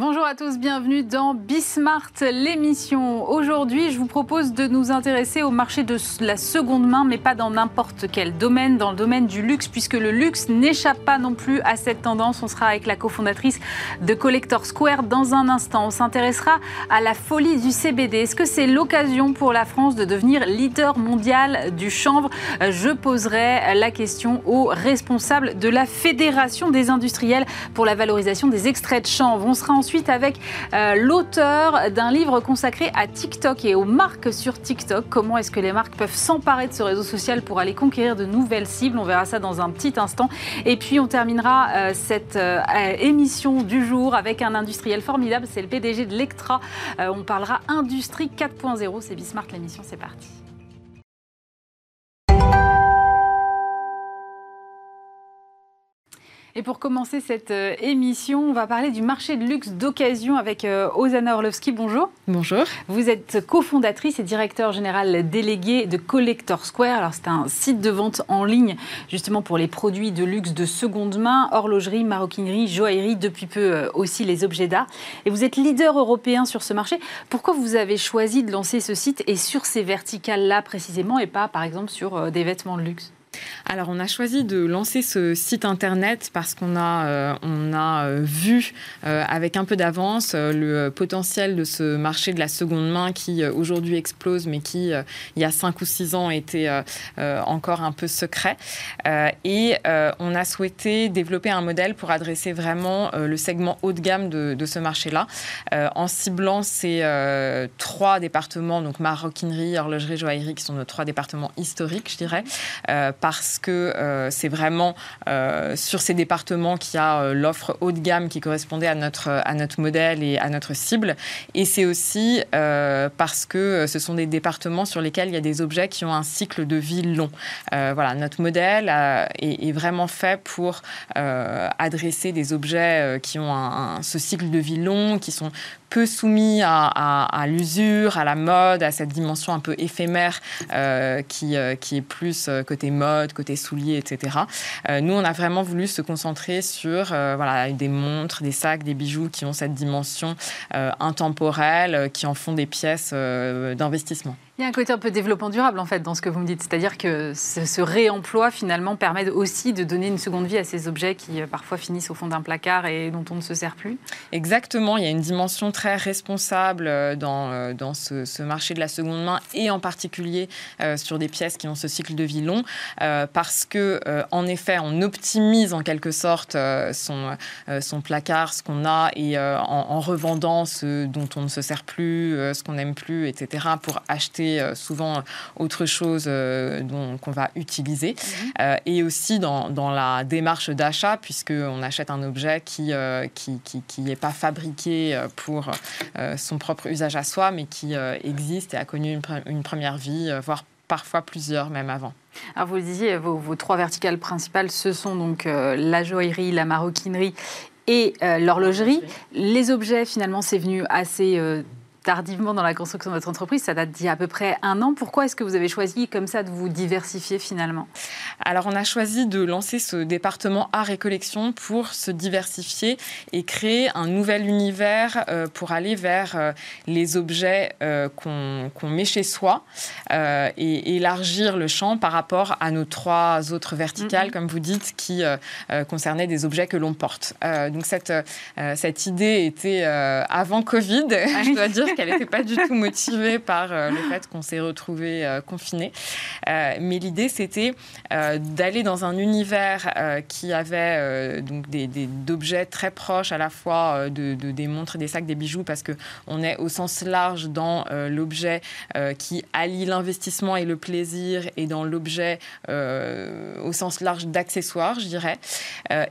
Bonjour à tous, bienvenue dans Bismart, l'émission. Aujourd'hui, je vous propose de nous intéresser au marché de la seconde main, mais pas dans n'importe quel domaine, dans le domaine du luxe, puisque le luxe n'échappe pas non plus à cette tendance. On sera avec la cofondatrice de Collector Square dans un instant. On s'intéressera à la folie du CBD. Est-ce que c'est l'occasion pour la France de devenir leader mondial du chanvre? Je poserai la question aux responsables de la Fédération des industriels pour la valorisation des extraits de chanvre. On sera ensuite avec euh, l'auteur d'un livre consacré à TikTok et aux marques sur TikTok. Comment est-ce que les marques peuvent s'emparer de ce réseau social pour aller conquérir de nouvelles cibles? On verra ça dans un petit instant. Et puis on terminera euh, cette euh, émission du jour avec un industriel formidable, c'est le PDG de Lectra. on parlera industrie 4.0. C'est Bismart l'émission, c'est parti. Et pour commencer cette euh, émission, on va parler du marché de luxe d'occasion avec euh, Ozana Orlovski. Bonjour. Bonjour. Vous êtes cofondatrice et directeur général délégué de Collector Square. Alors c'est un site de vente en ligne justement pour les produits de luxe de seconde main, horlogerie, maroquinerie, joaillerie, depuis peu euh, aussi les objets d'art. Et vous êtes leader européen sur ce marché. Pourquoi vous avez choisi de lancer ce site et sur ces verticales-là précisément et pas par exemple sur des vêtements de luxe? Alors, on a choisi de lancer ce site internet parce qu'on a, euh, on a euh, vu euh, avec un peu d'avance le potentiel de ce marché de la seconde main qui aujourd'hui explose, mais qui, il y a 5 ou 6 ans, était encore un peu secret. et on a souhaité développer un modèle pour adresser vraiment le segment haut de gamme de, de ce marché-là, en ciblant ces trois départements, donc maroquinerie, horlogerie, joaillerie, qui sont nos trois départements historiques, je dirais, parce que euh, c'est vraiment euh, sur ces départements qu'il y a euh, l'offre haut de gamme qui correspondait à notre, à notre modèle et à notre cible. Et c'est aussi parce que ce sont des départements sur lesquels il y a des objets qui ont un cycle de vie long. voilà, notre modèle est, vraiment fait pour adresser des objets qui ont ce cycle de vie long, qui sont peu soumis à, l'usure, à la mode, à cette dimension un peu éphémère euh, qui, euh, qui est plus euh, côté mode, côté souliers, etc. nous, on a vraiment voulu se concentrer sur voilà, des montres, des sacs, des bijoux qui ont cette dimension intemporelle, qui en font des pièces d'investissement. Il y a un côté un peu développement durable en fait dans ce que vous me dites, c'est-à-dire que ce, réemploi finalement permet aussi de donner une seconde vie à ces objets qui euh, parfois finissent au fond d'un placard et dont on ne se sert plus. Exactement, il y a une dimension très responsable euh, dans, euh, dans ce, marché de la seconde main et en particulier sur des pièces qui ont ce cycle de vie long parce que en effet on optimise en quelque sorte son, son placard, ce qu'on a et en, en, revendant ce dont on ne se sert plus, ce qu'on n'aime plus, etc. pour acheter euh, souvent autre chose euh, qu'on va utiliser. Mhm. Euh, et aussi dans, dans la démarche d'achat, puisqu'on achète un objet qui n'est qui, qui, pas fabriqué pour son propre usage à soi, mais qui existe et a connu une, une première vie, voire parfois plusieurs même avant. Alors vous le disiez, vos, vos, trois verticales principales, ce sont donc la joaillerie, la maroquinerie et l'horlogerie. Les objets, finalement, c'est venu assez tardivement dans la construction de votre entreprise. Ça date d'il y a à peu près un an. Pourquoi est-ce que vous avez choisi comme ça de vous diversifier finalement? Alors on a choisi de lancer ce département art et collection pour se diversifier et créer un nouvel univers euh, pour aller vers euh, les objets euh, qu'on met chez soi et élargir le champ par rapport à nos trois autres verticales, mm-hmm. comme vous dites, qui concernaient des objets que l'on porte. donc cette, cette idée était avant Covid, je dois dire qu'elle n'était pas du tout motivée par euh, le fait qu'on s'est retrouvé euh, confiné. Euh, mais l'idée, c'était d'aller dans un univers qui avait donc des, d'objets très proches à la fois de, des montres, des sacs, des bijoux, parce que on est au sens large dans l'objet qui allie l'investissement et le plaisir, et dans l'objet au sens large d'accessoires, je dirais,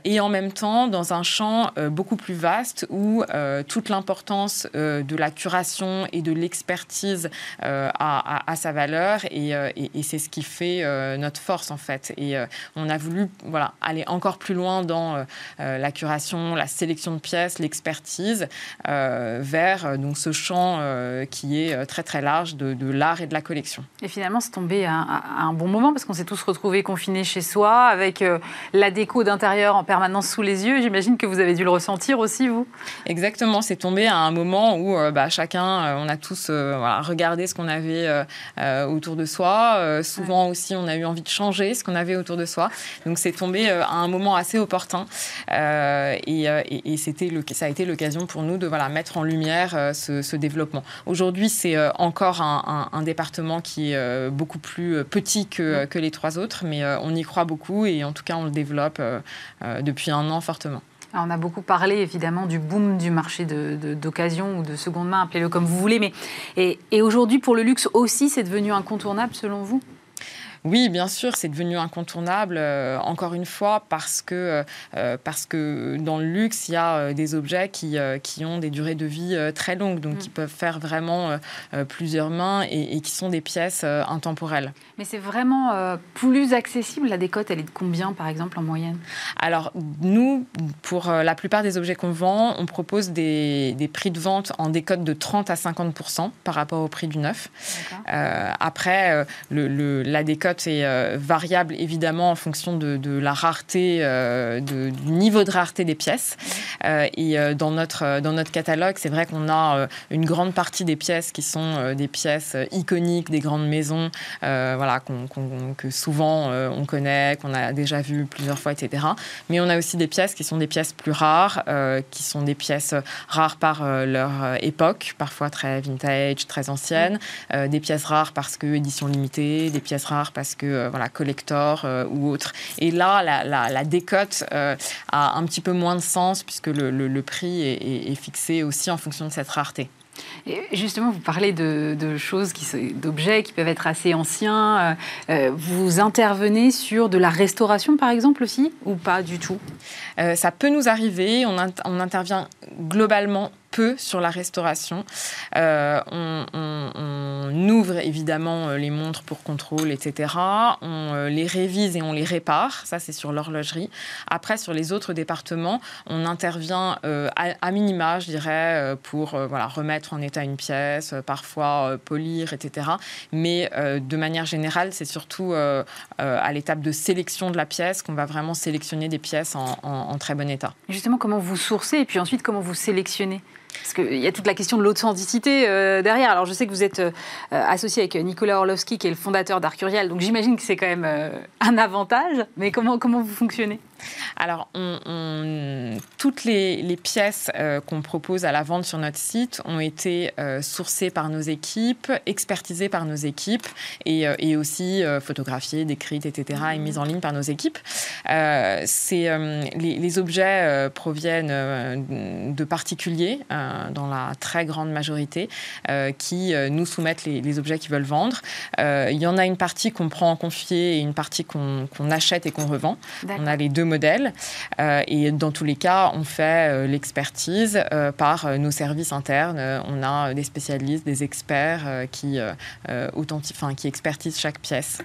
et en même temps dans un champ beaucoup plus vaste où toute l'importance de la curation et de l'expertise à, sa valeur et, et c'est ce qui fait notre force en fait. Et on a voulu voilà, aller encore plus loin dans la curation, la sélection de pièces, l'expertise vers donc, ce champ qui est très très large de, l'art et de la collection. Et finalement, c'est tombé à, un bon moment parce qu'on s'est tous retrouvés confinés chez soi avec la déco d'intérieur en permanence sous les yeux. J'imagine que vous avez dû le ressentir aussi, vous Exactement, c'est tombé à un moment où euh, bah, chacun, euh, on a tous euh, regardé ce qu'on avait autour de soi. souvent aussi, on a eu envie de changer ce qu'on avait autour de soi. Donc c'est tombé à un moment assez opportun. et, c'était le, ça a été l'occasion pour nous de voilà, mettre en lumière ce, développement. Aujourd'hui, c'est encore un, département qui est beaucoup plus petit que, que les trois autres, mais on y croit beaucoup et en tout cas, on le développe depuis un an fortement on a beaucoup parlé évidemment du boom du marché d'occasion ou de seconde main, appelez-le comme vous voulez, mais et aujourd'hui pour le luxe aussi, c'est devenu incontournable selon vous? Oui, bien sûr, c'est devenu incontournable, euh, encore une fois, parce que, euh, parce que dans le luxe, il y a euh, des objets qui, qui ont des durées de vie très longues, donc mm. qui peuvent faire vraiment plusieurs mains et, qui sont des pièces intemporelles. Mais c'est vraiment plus accessible. La décote, elle est de combien, par exemple, en moyenne? Alors, nous, pour la plupart des objets qu'on vend, on propose des, des, prix de vente en décote de 30 à 50% par rapport au prix du neuf. après, le, la décote est euh, variable évidemment en fonction de, la rareté, euh, du niveau de rareté des pièces. Euh, et dans, notre, dans notre catalogue, c'est vrai qu'on a une grande partie des pièces qui sont des pièces iconiques des grandes maisons, voilà, que souvent on connaît, qu'on a déjà vu plusieurs fois, etc. Mais on a aussi des pièces qui sont des pièces plus rares, qui sont des pièces rares par leur époque, parfois très vintage, très anciennes, des pièces rares parce que édition limitée, des pièces rares parce que euh, voilà collector euh, ou autre. Et là, la, décote euh, a un petit peu moins de sens puisque le, prix est, fixé aussi en fonction de cette rareté. Et justement, vous parlez de, choses, d'objets qui peuvent être assez anciens. vous intervenez sur de la restauration, par exemple, aussi, ou pas du tout? Ça peut nous arriver. On, on intervient globalement peu sur la restauration. Euh, on, ouvre évidemment euh, les montres pour contrôle, etc. On euh, les révise et on les répare. Ça, c'est sur l'horlogerie. Après, sur les autres départements, on intervient à, minima, je dirais, pour voilà, remettre en état une pièce, parfois polir, etc. Mais de manière générale, c'est surtout à l'étape de sélection de la pièce qu'on va vraiment sélectionner des pièces en, en très bon état. Justement, comment vous sourcez et puis ensuite comment vous sélectionnez? Parce qu'il y a toute la question de l'authenticité euh, derrière. Alors, je sais que vous êtes euh, associé avec Nicolas Orlovski, qui est le fondateur d'Arcurial, donc j'imagine que c'est quand même euh, un avantage. Mais comment, comment vous fonctionnez? Alors, toutes les, pièces euh, qu'on propose à la vente sur notre site ont été euh, sourcées par nos équipes, expertisées par nos équipes et, euh, aussi photographiées, décrites, etc., et mises en ligne par nos équipes. les, les, objets proviennent de particuliers, dans la très grande majorité, qui nous soumettent les, objets qu'ils veulent vendre. Il y en a une partie qu'on prend en confier et une partie qu'on achète et qu'on revend. On a les deux modèles. Euh, et dans tous les cas, on fait euh, l'expertise euh, par nos services internes. on a des spécialistes, des experts qui, enfin, qui expertisent chaque pièce.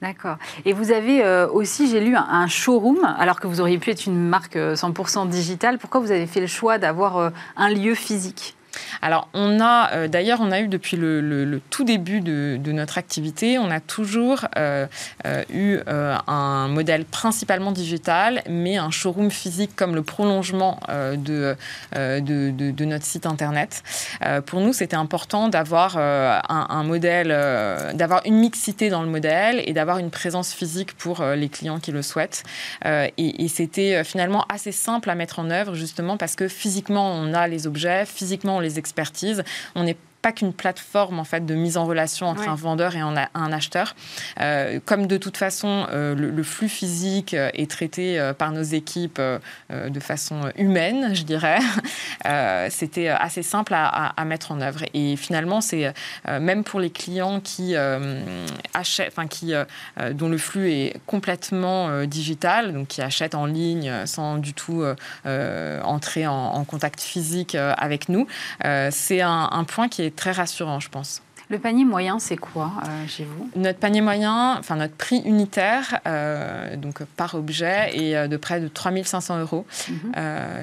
D'accord. Et vous avez aussi, j'ai lu, un, showroom, alors que vous auriez pu être une marque 100% digitale. Pourquoi vous avez fait le choix d'avoir un lieu physique? Alors, on a, euh, d'ailleurs, on a eu depuis le, tout début de, notre activité, on a toujours euh, euh, eu un modèle principalement digital, mais un showroom physique comme le prolongement de, notre site internet. pour nous, c'était important d'avoir un, modèle, d'avoir une mixité dans le modèle et d'avoir une présence physique pour les clients qui le souhaitent. et, et c'était finalement assez simple à mettre en œuvre, justement parce que physiquement, on a les objets, physiquement, les expertise. On n'est pas qu'une plateforme en fait de mise en relation entre un vendeur et un, acheteur. Euh, comme de toute façon euh, le, flux physique est traité par nos équipes de façon humaine, je dirais, c'était assez simple à, mettre en œuvre. Et finalement, c'est même pour les clients qui achètent, enfin qui dont le flux est complètement digital, donc qui achètent en ligne sans du tout entrer en, contact physique avec nous, c'est un, un point qui est très rassurant, je pense. Le panier moyen, c'est quoi euh, chez vous? Notre panier moyen, enfin notre prix unitaire, euh, donc par objet, est euh, de près de 3500 euros. Mhm.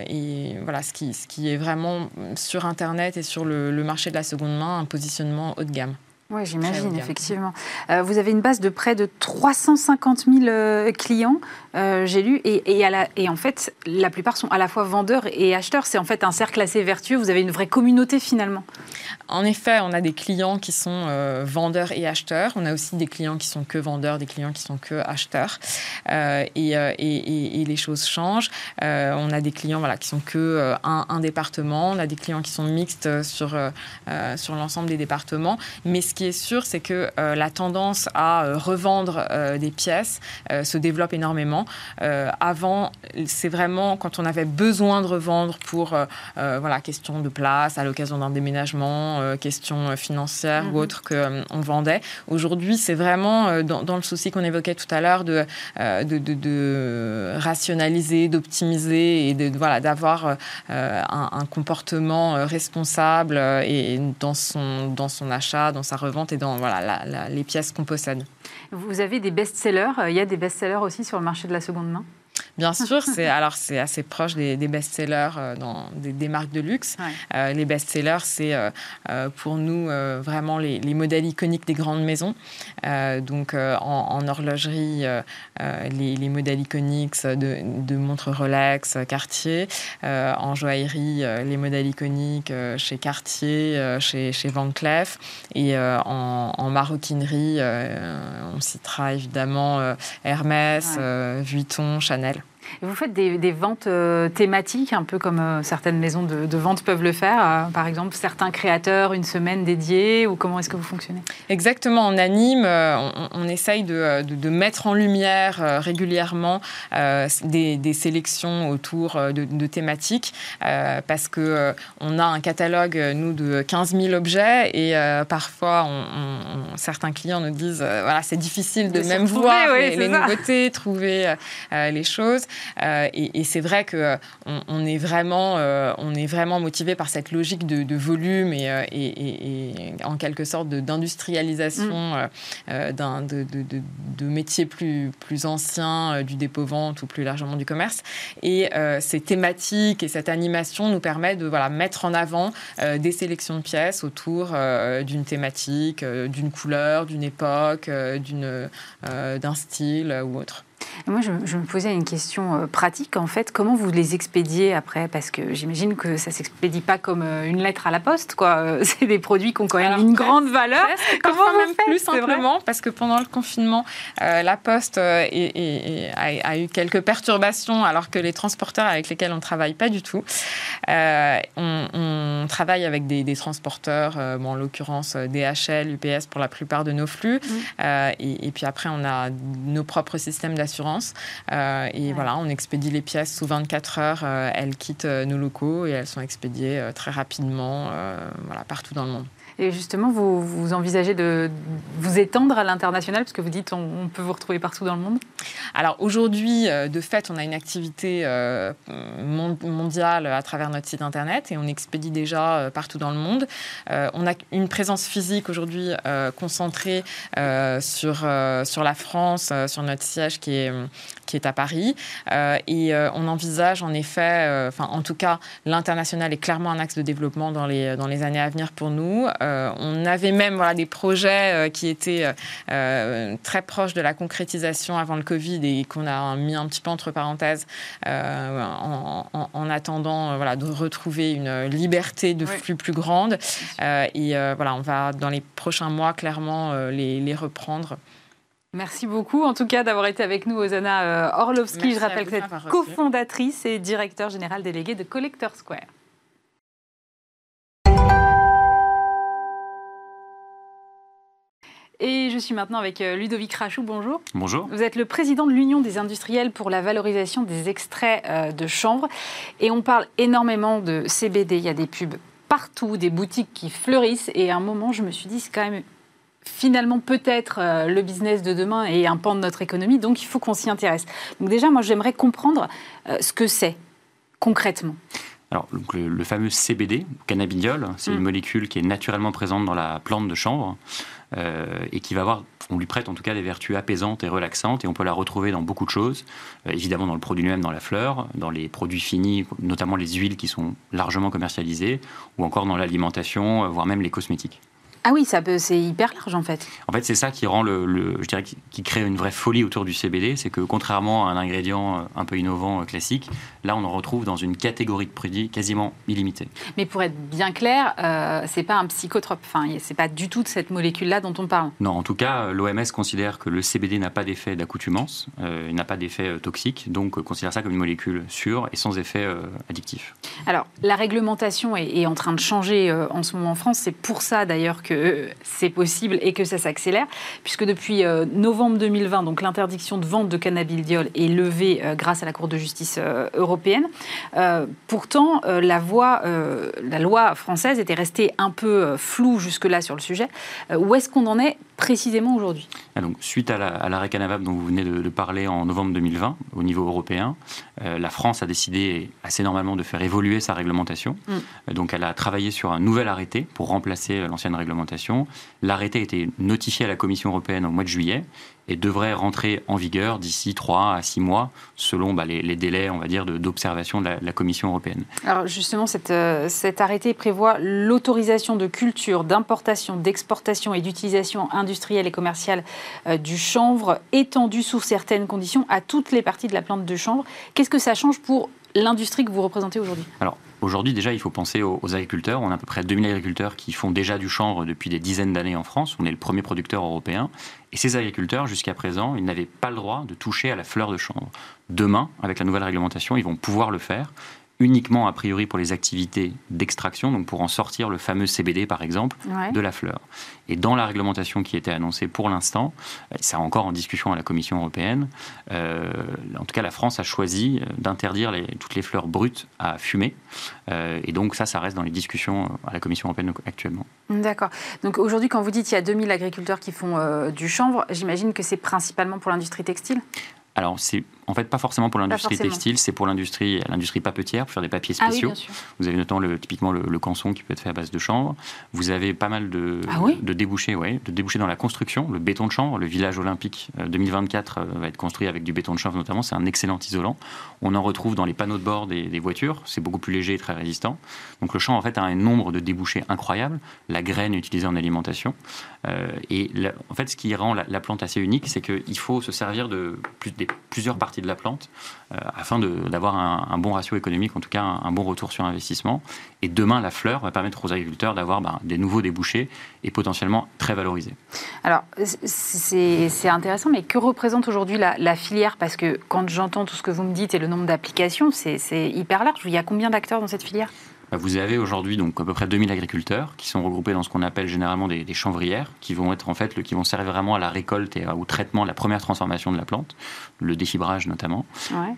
et voilà, ce qui, ce qui est vraiment sur Internet et sur le, le marché de la seconde main, un positionnement haut de gamme. Oui, j'imagine, effectivement. Euh, vous avez une base de près de 350 000 euh, clients, euh, j'ai lu, et, et, la, et, en fait, la plupart sont à la fois vendeurs et acheteurs. C'est en fait un cercle assez vertueux. Vous avez une vraie communauté finalement. En effet, on a des clients qui sont vendeurs et acheteurs. On a aussi des clients qui sont que vendeurs, des clients qui sont que acheteurs. Et, et, les choses changent. on a des clients voilà, qui sont que un, un, département. On a des clients qui sont mixtes sur, sur l'ensemble des départements. Mais ce qui est sûr, c'est que euh, la tendance à euh, revendre euh, des pièces se développe énormément. avant, c'est vraiment quand on avait besoin de revendre pour voilà question de place, à l'occasion d'un déménagement, question financière ou mhm. autre qu'on vendait. Aujourd'hui, c'est vraiment dans, le souci qu'on évoquait tout à l'heure de, de, de, rationaliser, d'optimiser et de, voilà d'avoir un, un, comportement responsable et dans son dans son achat, dans sa revente et dans voilà, les pièces qu'on possède. Vous avez des best-sellers. Euh, il y a des best-sellers aussi sur le marché de la seconde main? Bien sûr, c'est alors c'est assez proche des, best-sellers euh, dans des, marques de luxe. Euh, les best-sellers, c'est euh, pour nous vraiment les, modèles iconiques des grandes maisons. donc en, horlogerie, les, modèles iconiques de, montres Rolex, Cartier. en joaillerie, les modèles iconiques chez Cartier, chez, chez Van Cleef. Et en, en, maroquinerie, on citera évidemment Hermès, Vuitton, Chanel vous faites des, ventes euh, thématiques, un peu comme euh, certaines maisons de, vente peuvent le faire. Euh, par exemple, certains créateurs, une semaine dédiée, ou comment est-ce que vous fonctionnez? Exactement, on anime, on, essaye de, mettre en lumière régulièrement des, sélections autour de, thématiques, parce que on a un catalogue, nous, de 15 000 objets, et parfois, certains clients nous disent, voilà, c'est difficile de, même voir les, nouveautés, trouver les choses. Euh, et, c'est vrai que euh, on, est vraiment, euh, on est vraiment motivé par cette logique de, volume et, et, en quelque sorte d'industrialisation mm. d'un de, de, métiers plus, plus anciens du dépôt-vente ou plus largement du commerce. Et ces thématiques et cette animation nous permettent de voilà, mettre en avant des sélections de pièces autour d'une thématique, d'une couleur, d'une époque, d'une, d'un style ou autre. Moi, je, me posais une question euh, pratique, en fait. Comment vous les expédiez après? Parce que j'imagine que ça ne s'expédie pas comme euh, une lettre à la poste, quoi. Euh, c'est des produits qui ont quand même une grande valeur. Comment même plus simplement Parce que pendant le confinement, la poste a, eu quelques perturbations, alors que les transporteurs avec lesquels on ne travaille pas du tout. on, travaille avec des, transporteurs, en l'occurrence DHL, UPS pour la plupart de nos flux. Mmh. Et, et, puis après, on a nos propres systèmes d'assurance euh, et voilà, on expédie les pièces sous 24 heures. Euh, elles quittent euh, nos locaux et elles sont expédiées très rapidement voilà, partout dans le monde. Et justement, vous, envisagez de vous étendre à l'international, parce que vous dites on, peut vous retrouver partout dans le monde? Alors aujourd'hui, euh, de fait, on a une activité euh, mondiale à travers notre site internet et on expédie déjà euh, partout dans le monde. On a une présence physique aujourd'hui concentrée sur, sur la France, sur notre siège qui est, qui est à Paris. et on envisage en effet, enfin en tout cas, l'international est clairement un axe de développement dans les, dans les années à venir pour nous. Euh, on avait même voilà, des projets euh, qui étaient euh, très proches de la concrétisation avant le Covid et qu'on a mis un petit peu entre parenthèses en, attendant voilà, de retrouver une liberté de flux plus grande. et voilà, on va dans les prochains mois clairement les, reprendre. Merci beaucoup, en tout cas, d'avoir été avec nous, Osana euh, Orlovski. Je rappelle que vous êtes cofondatrice et directeur général délégué de Collector Square. Et je suis maintenant avec euh, Ludovic Rachou, bonjour. Bonjour. Vous êtes le président de l'Union des industriels pour la valorisation des extraits euh, de chanvre. Et on parle énormément de CBD, il y a des pubs partout, des boutiques qui fleurissent. Et à un moment, je me suis dit, c'est quand même finalement peut-être euh, le business de demain et un pan de notre économie. Donc il faut qu'on s'y intéresse. Donc déjà, moi, j'aimerais comprendre ce que c'est concrètement. Alors, le, fameux CBD, cannabidiol, c'est une mm. molécule qui est naturellement présente dans la plante de chanvre euh, et qui va avoir, on lui prête en tout cas des vertus apaisantes et relaxantes et on peut la retrouver dans beaucoup de choses, euh, évidemment dans le produit lui-même, dans la fleur, dans les produits finis, notamment les huiles qui sont largement commercialisées, ou encore dans l'alimentation, euh, voire même les cosmétiques. Ah oui, ça peut, c'est hyper large en fait. En fait, c'est ça qui rend le, je dirais, qui crée une vraie folie autour du CBD, c'est que contrairement à un ingrédient euh, un peu innovant euh, classique, là, on en retrouve dans une catégorie de produits quasiment illimitée. Mais pour être bien clair, euh, c'est pas un psychotrope. Enfin, c'est pas du tout de cette molécule-là dont on parle. Non, en tout cas, l'OMS considère que le CBD n'a pas d'effet d'accoutumance, il n'a pas d'effet toxique, donc considère ça comme une molécule sûre et sans effet addictif. Alors, la réglementation est, est, en train de changer en ce moment en France. C'est pour ça d'ailleurs que c'est possible et que ça s'accélère, puisque depuis euh, novembre 2020, donc l'interdiction de vente de cannabidiol est levée euh, grâce à la Cour de justice euh, européenne. pourtant, la, la loi française était restée un peu floue jusque-là sur le sujet. où est-ce qu'on en est précisément aujourd'hui ah, donc, Suite à l'arrêt la, dont vous venez de, parler en novembre 2020 au niveau européen, la France a décidé assez normalement de faire évoluer sa réglementation. Mm. donc elle a travaillé sur un nouvel arrêté pour remplacer l'ancienne réglementation L'arrêté a été notifié à la Commission européenne au mois de juillet et devrait rentrer en vigueur d'ici 3 à 6 mois, selon bah, les, délais, on va dire, d'observation de, la, Commission européenne. Alors justement, euh, cet arrêté prévoit l'autorisation de culture, d'importation, d'exportation et d'utilisation industrielle et commerciale euh, du chanvre étendue sous certaines conditions à toutes les parties de la plante de chanvre. Qu'est-ce que ça change pour l'industrie que vous représentez aujourd'hui? Alors, Aujourd'hui, déjà, il faut penser aux, agriculteurs. On a à peu près 2000 agriculteurs qui font déjà du chanvre depuis des dizaines d'années en France. On est le premier producteur européen. Et ces agriculteurs, jusqu'à présent, ils n'avaient pas le droit de toucher à la fleur de chanvre. Demain, avec la nouvelle réglementation, ils vont pouvoir le faire uniquement a priori pour les activités d'extraction, donc pour en sortir le fameux CBD par exemple de la fleur. Et dans la réglementation qui était annoncée pour l'instant, c'est encore en discussion à la Commission européenne, euh, en tout cas la France a choisi euh, d'interdire toutes les fleurs brutes à fumer. Euh, et donc ça, ça reste dans les discussions à la Commission européenne actuellement. D'accord. Donc aujourd'hui, quand vous dites qu'il y a 2000 agriculteurs qui font du chanvre, j'imagine que c'est principalement pour l'industrie textile? Alors, c'est en fait pas forcément pour l'industrie textile, c'est pour l'industrie l'industrie papetière, pour faire des papiers spéciaux. Ah oui, vous avez notamment le, typiquement le, canson qui peut être fait à base de chanvre. Vous avez pas mal de, ah de débouchés, ouais, de débouchés dans la construction, le béton de chanvre. Le village olympique 2024 euh, euh, va être construit avec du béton de chanvre notamment. C'est un excellent isolant. On en retrouve dans les panneaux de bord des, voitures. C'est beaucoup plus léger et très résistant. Donc le chanvre en fait a un nombre de débouchés incroyable. La graine utilisée en alimentation. Euh, et en fait, ce qui rend la, plante assez unique, c'est qu'il faut se servir de plus, des, plusieurs parties de la plante euh, afin d'avoir un, bon ratio économique, en tout cas un, bon retour sur investissement. Et demain, la fleur va permettre aux agriculteurs d'avoir ben, des nouveaux débouchés et potentiellement très valorisés. Alors, c'est intéressant, mais que représente aujourd'hui la, filière? Parce que quand j'entends tout ce que vous me dites et le nombre d'applications, c'est hyper large. Il y a combien d'acteurs dans cette filière? Vous avez aujourd'hui donc à peu près 2000 agriculteurs qui sont regroupés dans ce qu'on appelle généralement des, chanvrières, qui vont être en fait le, qui vont servir vraiment à la récolte et au traitement, la première transformation de la plante, le défibrage notamment.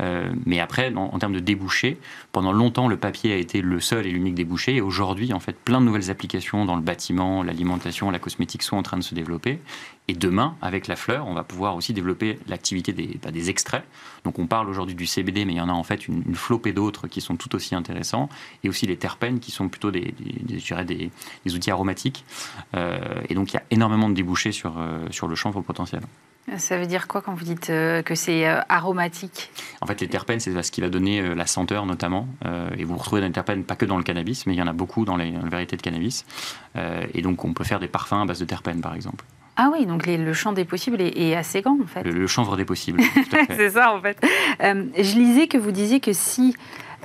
Euh, mais après, en, termes de débouchés, pendant longtemps le papier a été le seul et l'unique débouché, et aujourd'hui en fait plein de nouvelles applications dans le bâtiment, l'alimentation, la cosmétique sont en train de se développer. Et demain, avec la fleur, on va pouvoir aussi développer l'activité des, bah, des extraits. Donc on parle aujourd'hui du CBD, mais il y en a en fait une, flopée d'autres qui sont tout aussi intéressants, et aussi les terpènes qui sont plutôt des, des, des outils aromatiques. Euh, et donc il y a énormément de débouchés sur, euh, sur le chanvre potentiel. Ça veut dire quoi quand vous dites euh, que c'est aromatique? En fait, les terpènes, c'est ce qui va donner la senteur notamment. et vous retrouvez des terpènes pas que dans le cannabis, mais il y en a beaucoup dans les, dans les variétés de cannabis. et donc on peut faire des parfums à base de terpènes, par exemple. Ah oui, donc le champ des possibles est, assez grand en fait. Le, chanvre des possibles. c'est ça en fait. Euh, je lisais que vous disiez que si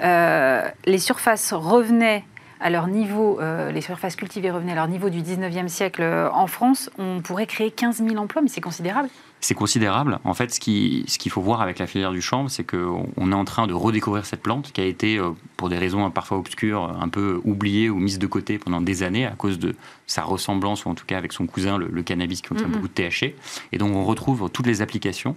euh, les surfaces revenaient à leur niveau, euh, les surfaces cultivées revenaient à leur niveau du 19e siècle en France, on pourrait créer 15 000 emplois, mais c'est considérable c'est considérable. En fait, ce qu'il ce qu'il faut voir avec la filière du chanvre, c'est qu'on est en train de redécouvrir cette plante qui a été pour des raisons parfois obscures, un peu oubliées ou mises de côté pendant des années à cause de sa ressemblance, ou en tout cas avec son cousin, le, cannabis qui contient beaucoup de THC. Et donc on retrouve toutes les applications.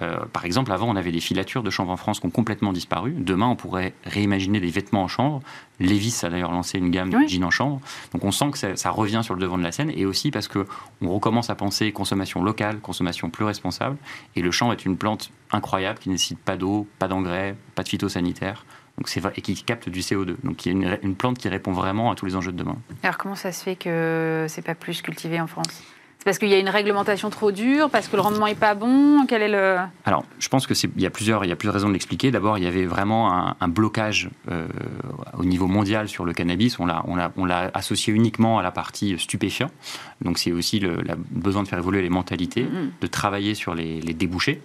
Euh, par exemple, avant, on avait des filatures de chanvre en France qui ont complètement disparu. Demain, on pourrait réimaginer des vêtements en chanvre. Levis a d'ailleurs lancé une gamme de jeans en chanvre. Donc on sent que ça, ça, revient sur le devant de la scène, et aussi parce qu'on recommence à penser consommation locale, consommation plus responsable. Et le chanvre est une plante incroyable qui ne nécessite pas d'eau, pas d'engrais, pas de phytosanitaire. Donc c'est et qui capte du CO2. Donc il y a une, plante qui répond vraiment à tous les enjeux de demain. Alors comment ça se fait que c'est pas plus cultivé en France? Parce qu'il y a une réglementation trop dure, parce que le rendement n'est pas bon? Quel est le... Alors, je pense qu'il y, a plusieurs, il y a plusieurs raisons de l'expliquer. D'abord, il y avait vraiment un, blocage euh, au niveau mondial sur le cannabis. On l'a, on l'a associé uniquement à la partie stupéfiant. Donc, c'est aussi le besoin de faire évoluer les mentalités, mm-hmm. de travailler sur les, débouchés.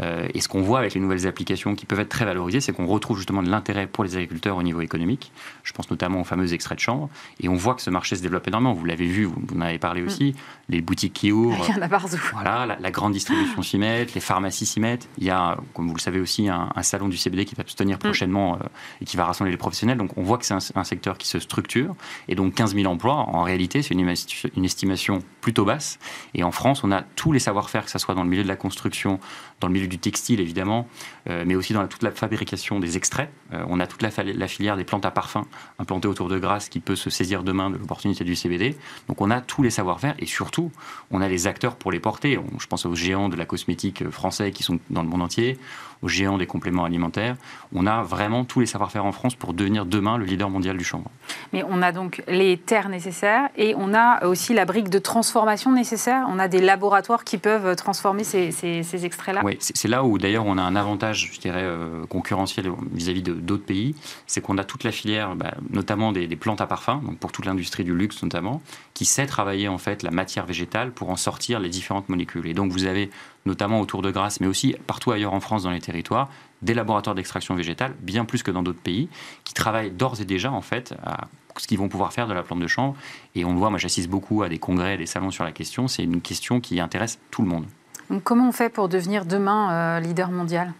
Euh, et ce qu'on voit avec les nouvelles applications qui peuvent être très valorisées, c'est qu'on retrouve justement de l'intérêt pour les agriculteurs au niveau économique. Je pense notamment aux fameux extraits de chanvre. Et on voit que ce marché se développe énormément. Vous l'avez vu, vous, en avez parlé mm. aussi. Les boutiques qui ouvrent. Il y en a partout. Voilà, la, grande distribution s'y met, les pharmacies s'y mettent. Il y a, comme vous le savez aussi, un, salon du CBD qui va se tenir mm. prochainement euh, et qui va rassembler les professionnels. Donc on voit que c'est un, secteur qui se structure. Et donc 15 000 emplois, en réalité, c'est une, une, estimation destination plutôt basse. Et en France, on a tous les savoir-faire, que ce soit dans le milieu de la construction, dans le milieu du textile évidemment, euh, mais aussi dans toute la fabrication des extraits. Euh, on a toute la, filière des plantes à parfum implantées autour de Grasse qui peut se saisir demain de l'opportunité du CBD. Donc on a tous les savoir-faire et surtout, on a les acteurs pour les porter. Je pense aux géants de la cosmétique français qui sont dans le monde entier, aux géants des compléments alimentaires. On a vraiment tous les savoir-faire en France pour devenir demain le leader mondial du chanvre. Mais on a donc les terres nécessaires et on a aussi la brique de transformation nécessaire? On a des laboratoires qui peuvent transformer ces, ces extraits-là? Oui, c'est là où d'ailleurs on a un avantage, je dirais, euh, concurrentiel vis-à-vis d'autres pays. C'est qu'on a toute la filière, bah, notamment des, plantes à parfum, donc pour toute l'industrie du luxe notamment, qui sait travailler en fait la matière végétale pour en sortir les différentes molécules. Et donc vous avez notamment autour de Grasse, mais aussi partout ailleurs en France dans les territoires, des laboratoires d'extraction végétale, bien plus que dans d'autres pays, qui travaillent d'ores et déjà en fait à ce qu'ils vont pouvoir faire de la plante de chanvre. Et on le voit, moi j'assiste beaucoup à des congrès, des salons sur la question. C'est une question qui intéresse tout le monde. Donc, comment on fait pour devenir demain euh, leader mondial?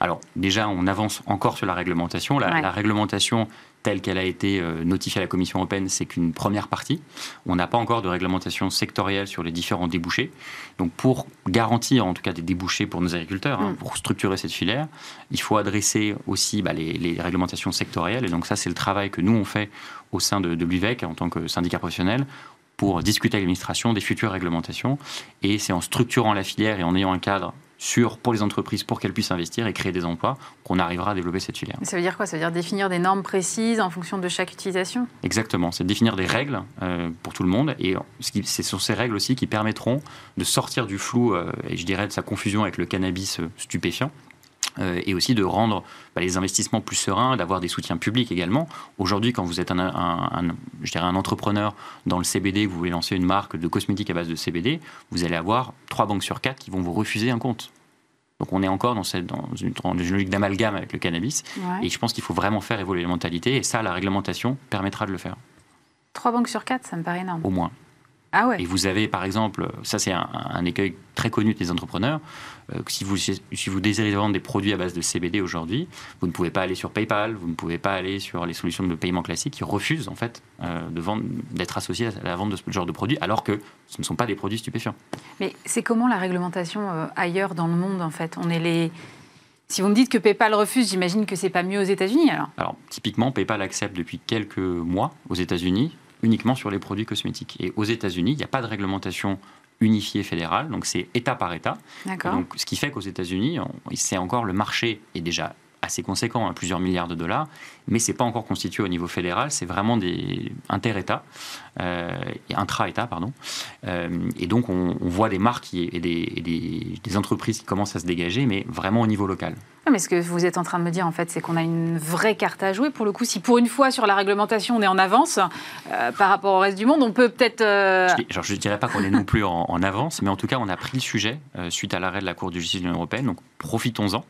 Alors déjà, on avance encore sur la réglementation. La, réglementation telle qu'elle a été euh, notifiée à la Commission européenne, c'est qu'une première partie. On n'a pas encore de réglementation sectorielle sur les différents débouchés. Donc pour garantir en tout cas des débouchés pour nos agriculteurs, hein, mm. pour structurer cette filière, il faut adresser aussi bah, les, réglementations sectorielles. Et donc ça, c'est le travail que nous, on fait au sein de, de l'UVEC en tant que syndicat professionnel pour discuter avec l'administration des futures réglementations. Et c'est en structurant la filière et en ayant un cadre sûr pour les entreprises pour qu'elles puissent investir et créer des emplois qu'on arrivera à développer cette filière. Ça veut dire quoi? Ça veut dire définir des normes précises en fonction de chaque utilisation? Exactement, c'est définir des règles euh, pour tout le monde. Et ce sont ces règles aussi qui permettront de sortir du flou euh, et je dirais de sa confusion avec le cannabis euh, stupéfiant et aussi de rendre bah, les investissements plus sereins, d'avoir des soutiens publics également. Aujourd'hui, quand vous êtes un, je dirais un entrepreneur dans le CBD, vous voulez lancer une marque de cosmétiques à base de CBD, vous allez avoir trois banques sur quatre qui vont vous refuser un compte. Donc on est encore dans, cette, dans, une, logique d'amalgame avec le cannabis. Et je pense qu'il faut vraiment faire évoluer les mentalités. Et ça, la réglementation permettra de le faire. Trois banques sur quatre, ça me paraît énorme. Au moins. Ah Et vous avez, par exemple, ça c'est un, écueil très connu des entrepreneurs, euh, si, vous, si vous désirez vendre des produits à base de CBD aujourd'hui, vous ne pouvez pas aller sur PayPal, vous ne pouvez pas aller sur les solutions de paiement classiques qui refusent en fait euh, d'être associés à la vente de ce genre de produits, alors que ce ne sont pas des produits stupéfiants. Mais c'est comment la réglementation euh, ailleurs dans le monde en fait? On est les si vous me dites que PayPal refuse, j'imagine que c'est pas mieux aux États-Unis alors Alors, typiquement, PayPal accepte depuis quelques mois aux États-Unis uniquement sur les produits cosmétiques. Et aux États-Unis, il n'y a pas de réglementation unifiée fédérale, donc c'est État par État. Donc, ce qui fait qu'aux États-Unis, c'est encore le marché est déjà assez conséquent, à hein, plusieurs milliards de dollars, mais c'est pas encore constitué au niveau fédéral, c'est vraiment des inter-États, euh, intra-États, pardon. Euh, et donc on, voit des marques et, des, des, entreprises qui commencent à se dégager, mais vraiment au niveau local. Mais ce que vous êtes en train de me dire, en fait, c'est qu'on a une vraie carte à jouer. Pour le coup, si pour une fois sur la réglementation, on est en avance euh, par rapport au reste du monde, on peut peut-être. Euh, je ne dirais pas qu'on est non plus en, avance, mais en tout cas, on a pris le sujet euh, suite à l'arrêt de la Cour de justice de l'Union européenne. Donc, profitons-en.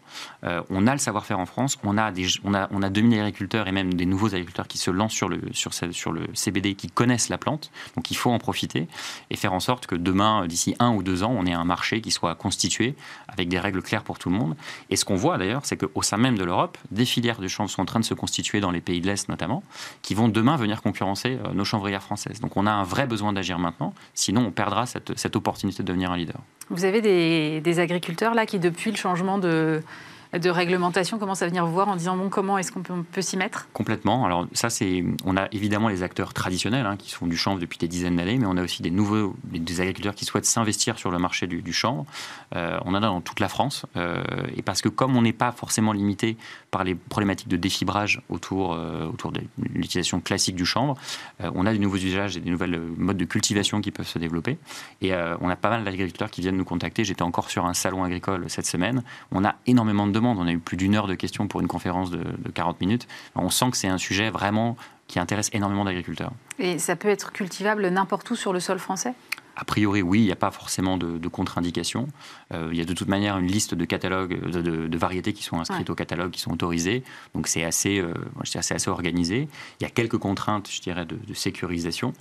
On a le savoir-faire en France, on a, des, on, a, on a 2000 agriculteurs et même des nouveaux agriculteurs qui se lancent sur le, sur, sur le CBD, qui connaissent la plante. Donc il faut en profiter et faire en sorte que demain, d'ici un ou deux ans, on ait un marché qui soit constitué avec des règles claires pour tout le monde. Et ce qu'on voit d'ailleurs, c'est qu'au sein même de l'Europe, des filières de chanvre sont en train de se constituer dans les pays de l'Est notamment, qui vont demain venir concurrencer euh, nos chanvrières françaises. Donc on a un vrai besoin d'agir maintenant, sinon on perdra cette, opportunité de devenir un leader. Vous avez des agriculteurs là qui, depuis le changement de de réglementation commence à venir voir en disant bon comment est-ce qu'on peut, s'y mettre? Complètement. Alors ça c'est on a évidemment les acteurs traditionnels hein, qui font du chanvre depuis des dizaines d'années, mais on a aussi des nouveaux des agriculteurs qui souhaitent s'investir sur le marché du, du chanvre. Euh, on en a dans toute la France euh, et parce que comme on n'est pas forcément limité par les problématiques de défibrage autour euh, autour de l'utilisation classique du chanvre, on a des nouveaux usages et des nouvelles modes de cultivation qui peuvent se développer et on a pas mal d'agriculteurs qui viennent nous contacter. J'étais encore sur un salon agricole cette semaine. On a énormément de on a eu plus d'une heure de questions pour une conférence de, 40 minutes. On sent que c'est un sujet vraiment qui intéresse énormément d'agriculteurs. Et ça peut être cultivable n'importe où sur le sol français? A priori, oui, il n'y a pas forcément de, contre-indication. Euh, il y a de toute manière une liste de catalogues, de, variétés qui sont inscrites au catalogue, qui sont autorisées. Donc c'est assez, euh, assez organisé. Il y a quelques contraintes, je dirais, de, sécurisation,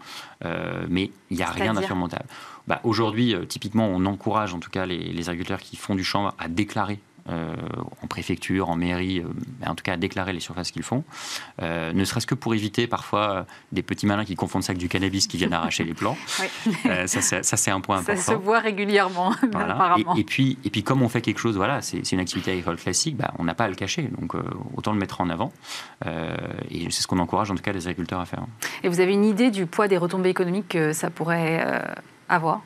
euh, mais il n'y a rien d'insurmontable. Bah, Aujourd'hui, typiquement, on encourage en tout cas les, les agriculteurs qui font du chanvre à déclarer euh, en préfecture, en mairie, euh, en tout cas à déclarer les surfaces qu'ils font, euh, ne serait-ce que pour éviter parfois des petits malins qui confondent ça avec du cannabis qui viennent arracher les plants. ça, c'est un point important. Ça se voit régulièrement, apparemment. Et, puis, et puis, comme on fait quelque chose, voilà, c'est une activité agricole classique, bah, on n'a pas à le cacher, donc autant le mettre en avant. et c'est ce qu'on encourage en tout cas les agriculteurs à faire. Et vous avez une idée du poids des retombées économiques que ça pourrait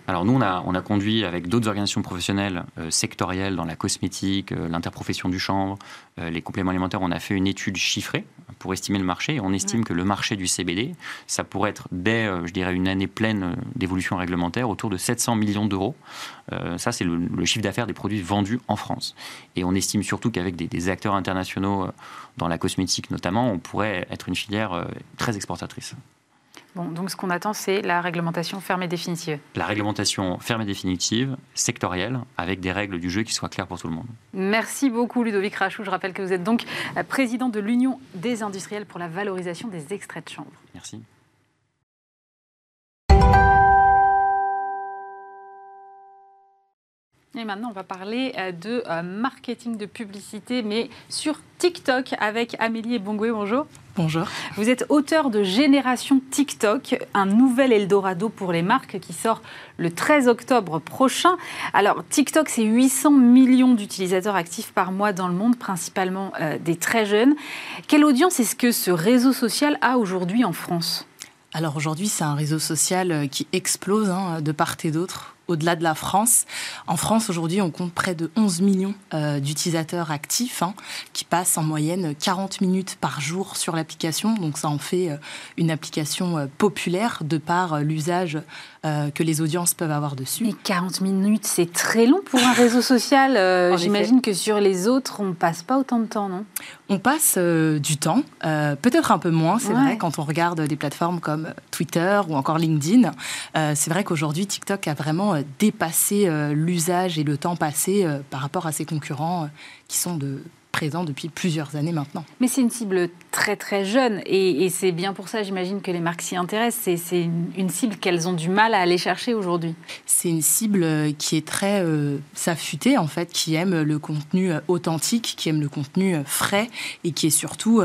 alors nous, on a, on a conduit avec d'autres organisations professionnelles euh, sectorielles dans la cosmétique, euh, l'interprofession du chanvre, euh, les compléments alimentaires, on a fait une étude chiffrée pour estimer le marché. on estime que le marché du CBD, ça pourrait être dès, je dirais, une année pleine d'évolution réglementaire, autour de 700 millions d'euros. ça, c'est le, chiffre d'affaires des produits vendus en France. Et on estime surtout qu'avec des, des, acteurs internationaux dans la cosmétique notamment, on pourrait être une filière très exportatrice donc ce qu'on attend, c'est la réglementation ferme et définitive. La réglementation ferme et définitive, sectorielle, avec des règles du jeu qui soient claires pour tout le monde. Merci beaucoup Ludovic Rachou. Je rappelle que vous êtes donc président de l'Union des industriels pour la valorisation des extraits de chanvre. Merci. Et maintenant, on va parler euh, de euh, marketing de publicité, mais sur TikTok avec Amélie Bongoué. Bonjour. Bonjour. Vous êtes auteur de Génération TikTok, un nouvel Eldorado pour les marques qui sort le 13 octobre prochain. Alors, TikTok, c'est 800 millions d'utilisateurs actifs par mois dans le monde, principalement euh, des très jeunes. Quelle audience est-ce que ce réseau social a aujourd'hui en France? Alors aujourd'hui, c'est un réseau social qui explose hein, de part et d'autre au-delà de la France. En France, aujourd'hui, on compte près de 11 millions euh, d'utilisateurs actifs hein, qui passent en moyenne 40 minutes par jour sur l'application. Donc ça en fait euh, une application euh, populaire de par l'usage que les audiences peuvent avoir dessus. Mais 40 minutes, c'est très long pour un réseau social. J'imagine que sur les autres, on ne passe pas autant de temps, non? On passe du temps, peut-être un peu moins, c'est vrai, quand on regarde des plateformes comme Twitter ou encore LinkedIn. c'est vrai qu'aujourd'hui, TikTok a vraiment dépasser euh, l'usage et le temps passé euh, par rapport à ses concurrents euh, qui sont de, présents depuis plusieurs années maintenant. Mais c'est une cible très très jeune et, c'est bien pour ça, j'imagine, que les marques s'y intéressent. C'est une, cible qu'elles ont du mal à aller chercher aujourd'hui. C'est une cible qui est très euh, en fait, qui aime le contenu authentique, qui aime le contenu frais et qui est surtout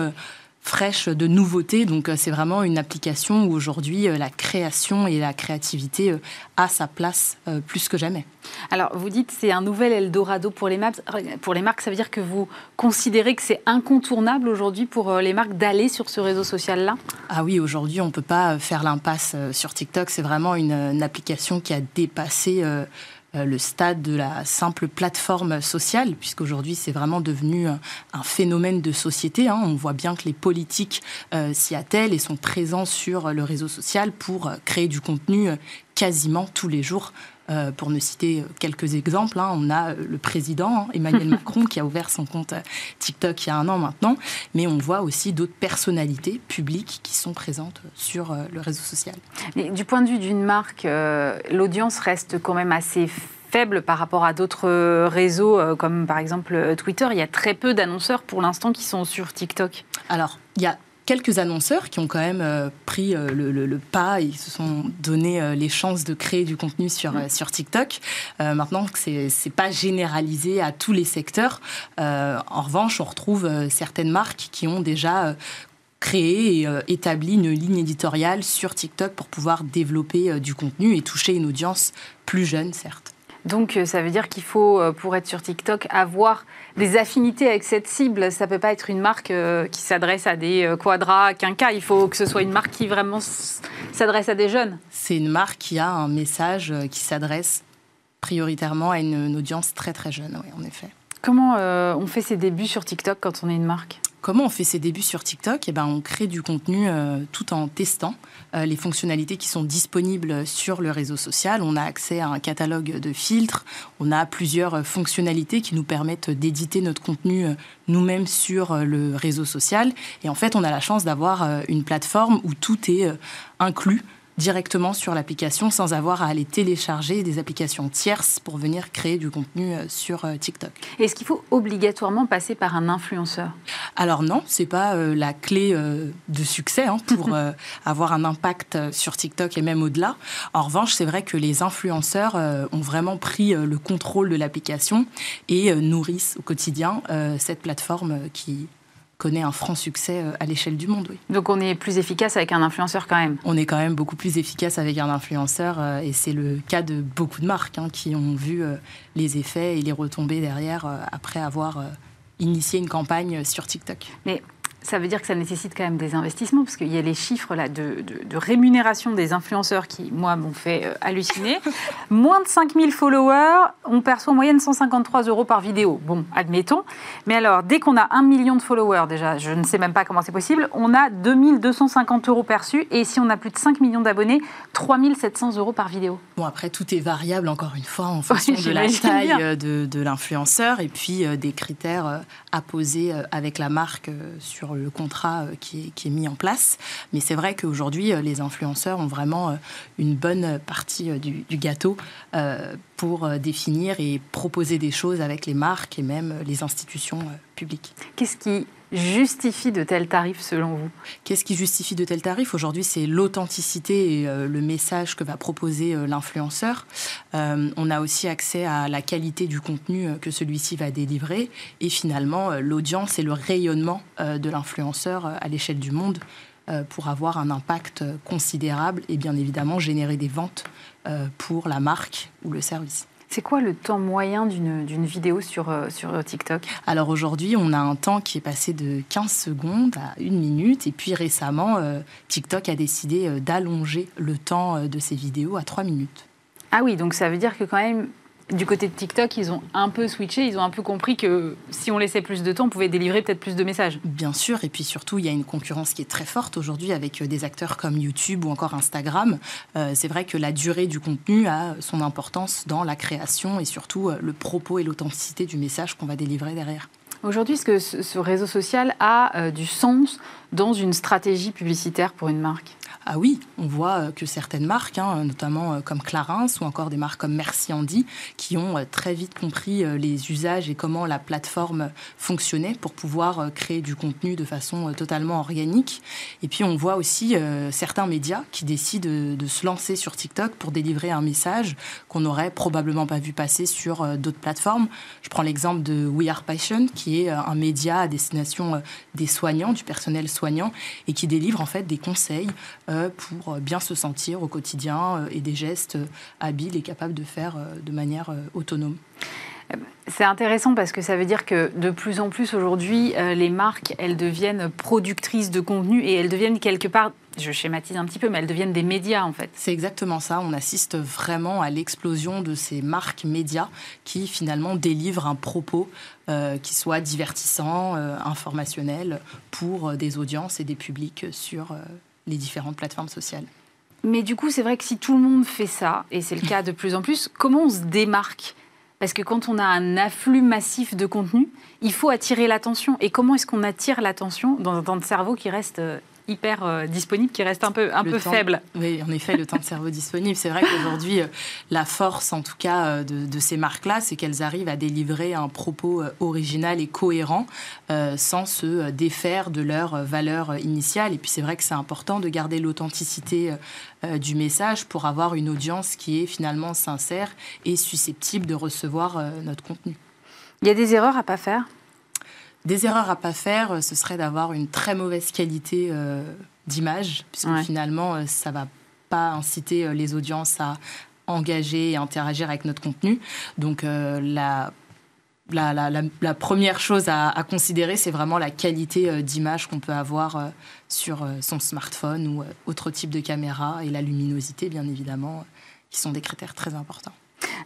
fraîche de nouveautés. Donc euh, c'est vraiment une application où aujourd'hui euh, la création et la créativité euh, a sa place plus que jamais. Alors vous dites c'est un nouvel Eldorado pour les, marques. pour les marques. Ça veut dire que vous considérez que c'est incontournable aujourd'hui pour les marques d'aller sur ce réseau social-là? Ah oui, aujourd'hui on ne peut pas faire l'impasse sur TikTok. C'est vraiment une, une, application qui a dépassé euh, le stade de la simple plateforme sociale, puisqu'aujourd'hui c'est vraiment devenu un, phénomène de société. Hein. On voit bien que les politiques euh, s'y attellent et sont présents sur le réseau social pour euh, créer du contenu quasiment tous les jours euh, pour ne citer quelques exemples, hein, on a le président hein, Emmanuel Macron qui a ouvert son compte euh, TikTok il y a un an maintenant, mais on voit aussi d'autres personnalités publiques qui sont présentes sur euh, le réseau social. du point de vue d'une marque, l'audience reste quand même assez faible par rapport à d'autres réseaux comme par exemple Twitter. Il y a très peu d'annonceurs pour l'instant qui sont sur TikTok. Alors, il y a quelques annonceurs qui ont quand même euh, pris euh, le, pas et se sont donné euh, les chances de créer du contenu sur, mm. sur TikTok. maintenant, ce n'est pas généralisé à tous les secteurs. en revanche, on retrouve certaines marques qui ont déjà créé et établi une ligne éditoriale sur TikTok pour pouvoir développer du contenu et toucher une audience plus jeune, certes. Donc ça veut dire qu'il faut, pour être sur TikTok, avoir des affinités avec cette cible. Ça peut pas être une marque euh, qui s'adresse à des euh, quadras, quinquas. Il faut que ce soit une marque qui vraiment s'adresse à des jeunes. C'est une marque qui a un message euh, qui s'adresse prioritairement à une, audience très très jeune, oui, en effet. Comment on fait ses débuts sur TikTok quand on est une marque? Comment on fait ses débuts sur TikTok eh ben, On crée du contenu euh, tout en testant euh, les fonctionnalités qui sont disponibles sur le réseau social. On a accès à un catalogue de filtres, on a plusieurs fonctionnalités qui nous permettent d'éditer notre contenu euh, nous-mêmes sur le réseau social. Et en fait, on a la chance d'avoir une plateforme où tout est inclus directement sur l'application sans avoir à aller télécharger des applications tierces pour venir créer du contenu euh, sur euh, TikTok. Est-ce qu'il faut obligatoirement passer par un influenceur? Alors non, c'est pas euh, la clé de succès hein, pour avoir un impact sur TikTok et même au-delà. En revanche, c'est vrai que les influenceurs ont vraiment pris le contrôle de l'application et nourrissent au quotidien cette plateforme qui connaît un franc succès euh, à l'échelle du monde. Oui. Donc on est plus efficace avec un influenceur quand même On est quand même beaucoup plus efficace avec un influenceur euh, et c'est le cas de beaucoup de marques hein, qui ont vu euh, les effets et les retombées derrière après avoir initié une campagne sur TikTok. Mais ça veut dire que ça nécessite quand même des investissements, parce qu'il y a les chiffres là, de, rémunération des influenceurs qui, moi, m'ont fait euh, halluciner. Moins de 5000 followers, on perçoit en moyenne 153 euros par vidéo. Bon, admettons. Mais alors, dès qu'on a un million de followers, déjà, je ne sais même pas comment c'est possible, on a 2250 euros perçus. Et si on a plus de 5 millions d'abonnés, 3700 euros par vidéo. Bon, après, tout est variable, encore une fois, en fonction de la taille euh, de, de l'influenceur et puis euh, des critères à poser avec la marque sur le contrat euh, qui est, mis en place. Mais c'est vrai qu'aujourd'hui, euh, les influenceurs ont vraiment euh, une bonne partie du, gâteau pour définir et proposer des choses avec les marques et même les institutions publiques. Qu'est-ce qui justifie de tels tarifs selon vous? Qu'est-ce qui justifie de tels tarifs? Aujourd'hui, c'est l'authenticité et le message que va proposer l'influenceur. on a aussi accès à la qualité du contenu que celui-ci va délivrer et finalement l'audience et le rayonnement de l'influenceur euh, à l'échelle du monde euh, pour avoir un impact considérable et bien évidemment générer des ventes euh, pour la marque ou le service. C'est quoi le temps moyen d'une vidéo sur, sur TikTok? Alors aujourd'hui, on a un temps qui est passé de 15 secondes à une minute. Et puis récemment, TikTok a décidé d'allonger le temps de ces vidéos à 3 minutes. Ah oui, donc ça veut dire que quand même, du côté de TikTok, ils ont un peu switché, ils ont un peu compris que si on laissait plus de temps, on pouvait délivrer peut-être plus de messages. Bien sûr, et puis surtout, il y a une concurrence qui est très forte aujourd'hui avec euh, des acteurs comme YouTube ou encore Instagram. Euh, c'est vrai que la durée du contenu a son importance dans la création et surtout euh, le propos et l'authenticité du message qu'on va délivrer derrière. Aujourd'hui, est-ce que ce réseau social a du sens dans une stratégie publicitaire pour une marque ah oui, on voit euh, que certaines marques, hein, notamment euh, comme Clarins ou encore des marques comme Merci Andy, qui ont euh, très vite compris les usages et comment la plateforme fonctionnait pour pouvoir créer du contenu de façon totalement organique. Et puis on voit aussi certains médias qui décident de, se lancer sur TikTok pour délivrer un message qu'on n'aurait probablement pas vu passer sur d'autres plateformes. Je prends l'exemple de We Are Passion, qui est un média à destination des soignants, du personnel soignant, et qui délivre en fait des conseils pour bien se sentir au quotidien euh, et des gestes habiles et capables de faire euh, de manière euh, autonome. C'est intéressant parce que ça veut dire que de plus en plus aujourd'hui, les marques, elles deviennent productrices de contenu et elles deviennent quelque part, je schématise un petit peu, mais elles deviennent des médias en fait. C'est exactement ça. On assiste vraiment à l'explosion de ces marques médias qui finalement délivrent un propos qui soit divertissant, informationnel pour des audiences et des publics sur les différentes plateformes sociales. Mais du coup, c'est vrai que si tout le monde fait ça, et c'est le cas de plus en plus, comment on se démarque? Parce que quand on a un afflux massif de contenu, il faut attirer l'attention. Et comment est-ce qu'on attire l'attention dans un temps de cerveau qui reste euh, hyper disponible qui reste un peu, un peu faible. Oui, en effet, le temps de cerveau disponible. C'est vrai qu'aujourd'hui, la force, en tout cas, de, de ces marques-là, c'est qu'elles arrivent à délivrer un propos original et cohérent sans se défaire de leur valeur initiale. Et puis, c'est vrai que c'est important de garder l'authenticité du message pour avoir une audience qui est finalement sincère et susceptible de recevoir notre contenu. Il y a des erreurs à pas faire? Des erreurs à pas faire, euh, ce serait d'avoir une très mauvaise qualité euh, d'image, puisque finalement, euh, ça va pas inciter les audiences à engager et interagir avec notre contenu. Donc la la, la, première chose à, considérer, c'est vraiment la qualité d'image qu'on peut avoir sur son smartphone ou autre type de caméra et la luminosité, bien évidemment, qui sont des critères très importants.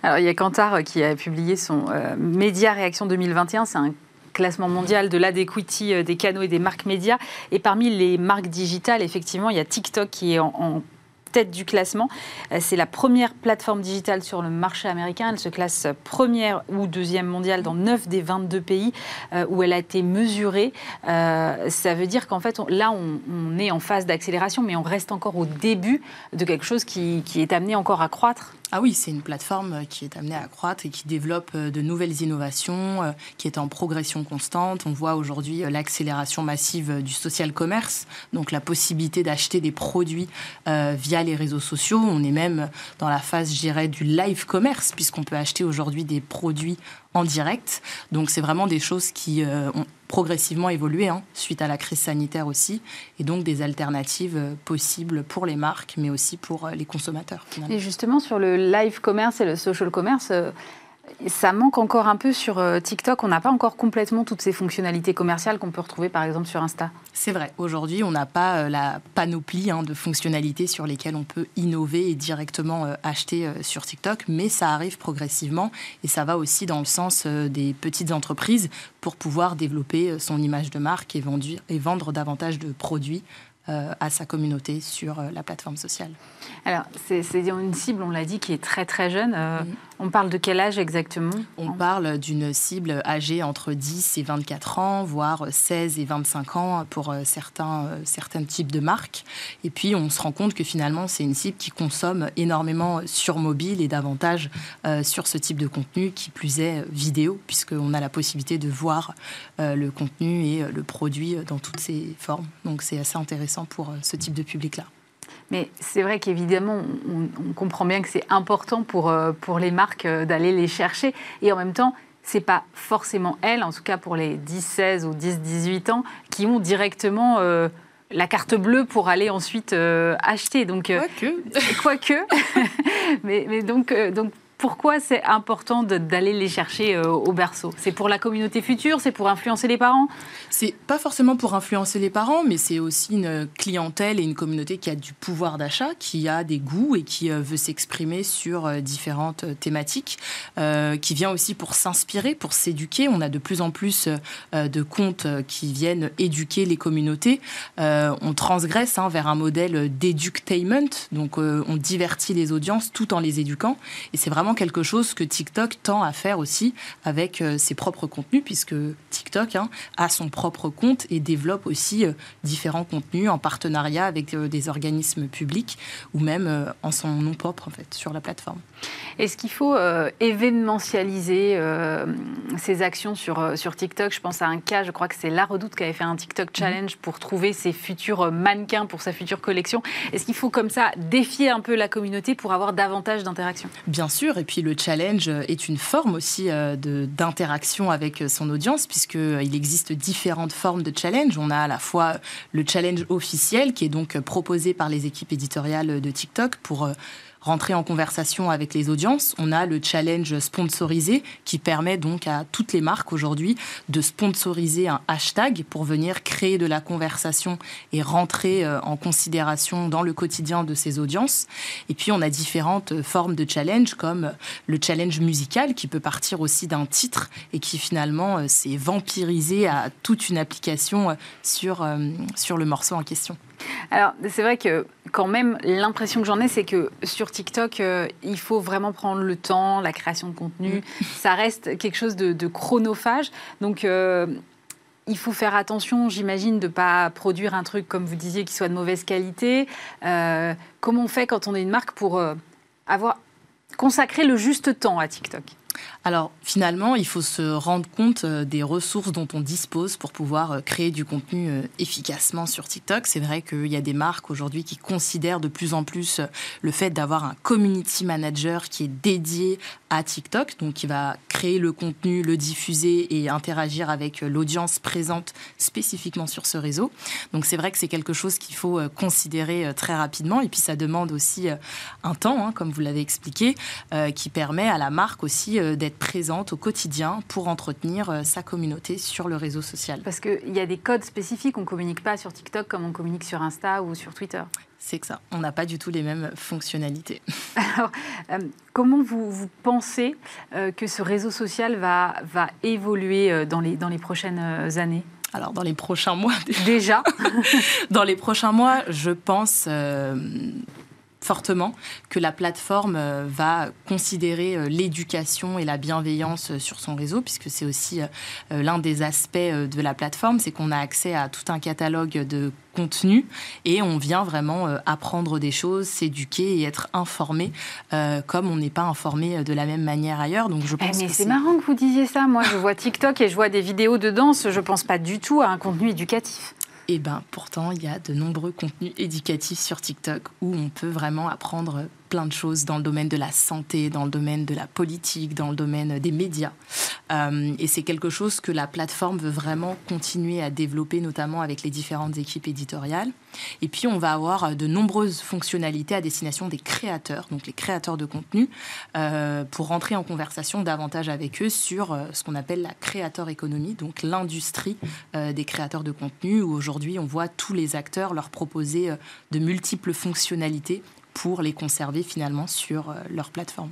Alors, il y a Kantar qui a publié son Média Réaction 2021. C'est un classement mondial de l'adéquity euh, des canaux et des marques médias. Et parmi les marques digitales, effectivement, il y a TikTok qui est en tête du classement. Euh, c'est la première plateforme digitale sur le marché américain. Elle se classe première ou deuxième mondiale dans 9 des 22 pays euh, où elle a été mesurée. Ça veut dire qu'en fait, là, on, est en phase d'accélération, mais on reste encore au début de quelque chose qui est amené encore à croître. Ah oui, c'est une plateforme qui est amenée à croître et qui développe de nouvelles innovations, qui est en progression constante. On voit aujourd'hui l'accélération massive du social commerce, donc la possibilité d'acheter des produits via les réseaux sociaux. On est même dans la phase, je dirais, du live commerce, puisqu'on peut acheter aujourd'hui des produits en direct. Donc c'est vraiment des choses qui euh, ont progressivement évolué hein, suite à la crise sanitaire aussi, et donc des alternatives euh, possibles pour les marques, mais aussi pour euh, les consommateurs. Et justement sur le live commerce et le social commerce, ça manque encore un peu sur euh, TikTok. On n'a pas encore complètement toutes ces fonctionnalités commerciales qu'on peut retrouver par exemple sur Insta. C'est vrai. Aujourd'hui, on n'a pas euh, la panoplie hein, de fonctionnalités sur lesquelles on peut innover et directement euh, acheter sur TikTok, mais ça arrive progressivement et ça va aussi dans le sens des petites entreprises pour pouvoir développer son image de marque et, et vendre davantage de produits à sa communauté sur la plateforme sociale. Alors, c'est une cible, on l'a dit, qui est très très jeune. On parle de quel âge exactement On parle d'une cible âgée entre 10 et 24 ans, voire 16 et 25 ans pour euh, certains, euh, certains types de marques. Et puis on se rend compte que finalement c'est une cible qui consomme énormément sur mobile et davantage euh, sur ce type de contenu, qui plus est vidéo, puisqu'on a la possibilité de voir le contenu et le produit dans toutes ses formes. Donc c'est assez intéressant pour ce type de public-là. Mais c'est vrai qu'évidemment, on, comprend bien que c'est important pour, euh, pour les marques euh, d'aller les chercher. Et en même temps, c'est pas forcément elles, en tout cas pour les 10-16 ou 10-18 ans, qui ont directement euh, la carte bleue pour aller ensuite acheter. Donc, quoique. quoique. mais, mais donc, donc pourquoi c'est important d'aller les chercher euh, au berceau? C'est pour la communauté future C'est pour influencer les parents? C'est pas forcément pour influencer les parents, mais c'est aussi une clientèle et une communauté qui a du pouvoir d'achat, qui a des goûts et qui euh, veut s'exprimer sur euh, différentes thématiques, qui vient aussi pour s'inspirer, pour s'éduquer. On a de plus en plus de comptes qui viennent éduquer les communautés. on transgresse hein, vers un modèle d'éductainment, donc on divertit les audiences tout en les éduquant. Et c'est vraiment quelque chose que TikTok tend à faire aussi avec euh, ses propres contenus, puisque TikTok hein, a son propre compte et développe aussi euh, différents contenus en partenariat avec euh, des organismes publics ou même en son nom propre en fait sur la plateforme. Est-ce qu'il faut événementialiser ces actions sur, sur TikTok? Je pense à un cas, je crois que c'est La Redoute qui avait fait un TikTok mhm. challenge pour trouver ses futurs mannequins pour sa future collection. Est-ce qu'il faut comme ça défier un peu la communauté pour avoir davantage d'interaction Bien sûr, et puis le challenge est une forme aussi euh, d'interaction avec son audience, puisqu'il existe différentes formes de challenge. On a à la fois le challenge officiel, qui est donc proposé par les équipes éditoriales de TikTok pour euh, rentrer en conversation avec les audiences. On a le challenge sponsorisé qui permet donc à toutes les marques aujourd'hui de sponsoriser un hashtag pour venir créer de la conversation et rentrer euh, en considération dans le quotidien de ces audiences. Et puis on a différentes formes de challenge comme le challenge musical qui peut partir aussi d'un titre et qui finalement euh, s'est vampirisé à toute une application euh, sur, sur le morceau en question. Alors, c'est vrai que quand même, l'impression que j'en ai, c'est que sur TikTok, euh, il faut vraiment prendre le temps, la création de contenu. Mm. Ça reste quelque chose de, chronophage. Donc, euh, il faut faire attention, j'imagine, de ne pas produire un truc, comme vous disiez, qui soit de mauvaise qualité. Euh, comment on fait quand on est une marque pour euh, avoir consacré le juste temps à TikTok? Alors finalement, il faut se rendre compte euh, des ressources dont on dispose pour pouvoir euh, créer du contenu euh, efficacement sur TikTok. C'est vrai qu'il y a des marques aujourd'hui qui considèrent de plus en plus le fait d'avoir un community manager qui est dédié à TikTok, donc qui va créer le contenu, le diffuser et interagir avec l'audience présente spécifiquement sur ce réseau. Donc c'est vrai que c'est quelque chose qu'il faut considérer très rapidement et puis ça demande aussi un temps, hein, comme vous l'avez expliqué, qui permet à la marque aussi d'être présente au quotidien pour entretenir euh, sa communauté sur le réseau social. Parce qu'il y a des codes spécifiques, on ne communique pas sur TikTok comme on communique sur Insta ou sur Twitter. C'est que ça, on n'a pas du tout les mêmes fonctionnalités. Alors, euh, comment vous, vous pensez euh, que ce réseau social va, va évoluer dans les, dans les prochaines années? Alors dans les prochains mois déjà, dans les prochains mois, je pense fortement que la plateforme euh, va considérer euh, l'éducation et la bienveillance euh, sur son réseau, puisque c'est aussi l'un des aspects de la plateforme, c'est qu'on a accès à tout un catalogue de contenus et on vient vraiment apprendre des choses, s'éduquer et être informé comme on n'est pas informé de la même manière ailleurs. Donc je pense eh, mais c'est marrant que vous disiez ça. Moi, je vois TikTok et je vois des vidéos de danse. Je pense pas du tout à un contenu éducatif. Et eh bien pourtant, il y a de nombreux contenus éducatifs sur TikTok où on peut vraiment apprendre plein de choses dans le domaine de la santé, dans le domaine de la politique, dans le domaine des médias. Euh, et c'est quelque chose que la plateforme veut vraiment continuer à développer, notamment avec les différentes équipes éditoriales. Et puis, on va avoir de nombreuses fonctionnalités à destination des créateurs, donc les créateurs de contenu, euh, pour rentrer en conversation davantage avec eux sur euh, ce qu'on appelle la créateur économie, donc l'industrie des créateurs de contenu, où aujourd'hui, on voit tous les acteurs leur proposer de multiples fonctionnalités pour les conserver finalement sur euh, leur plateforme.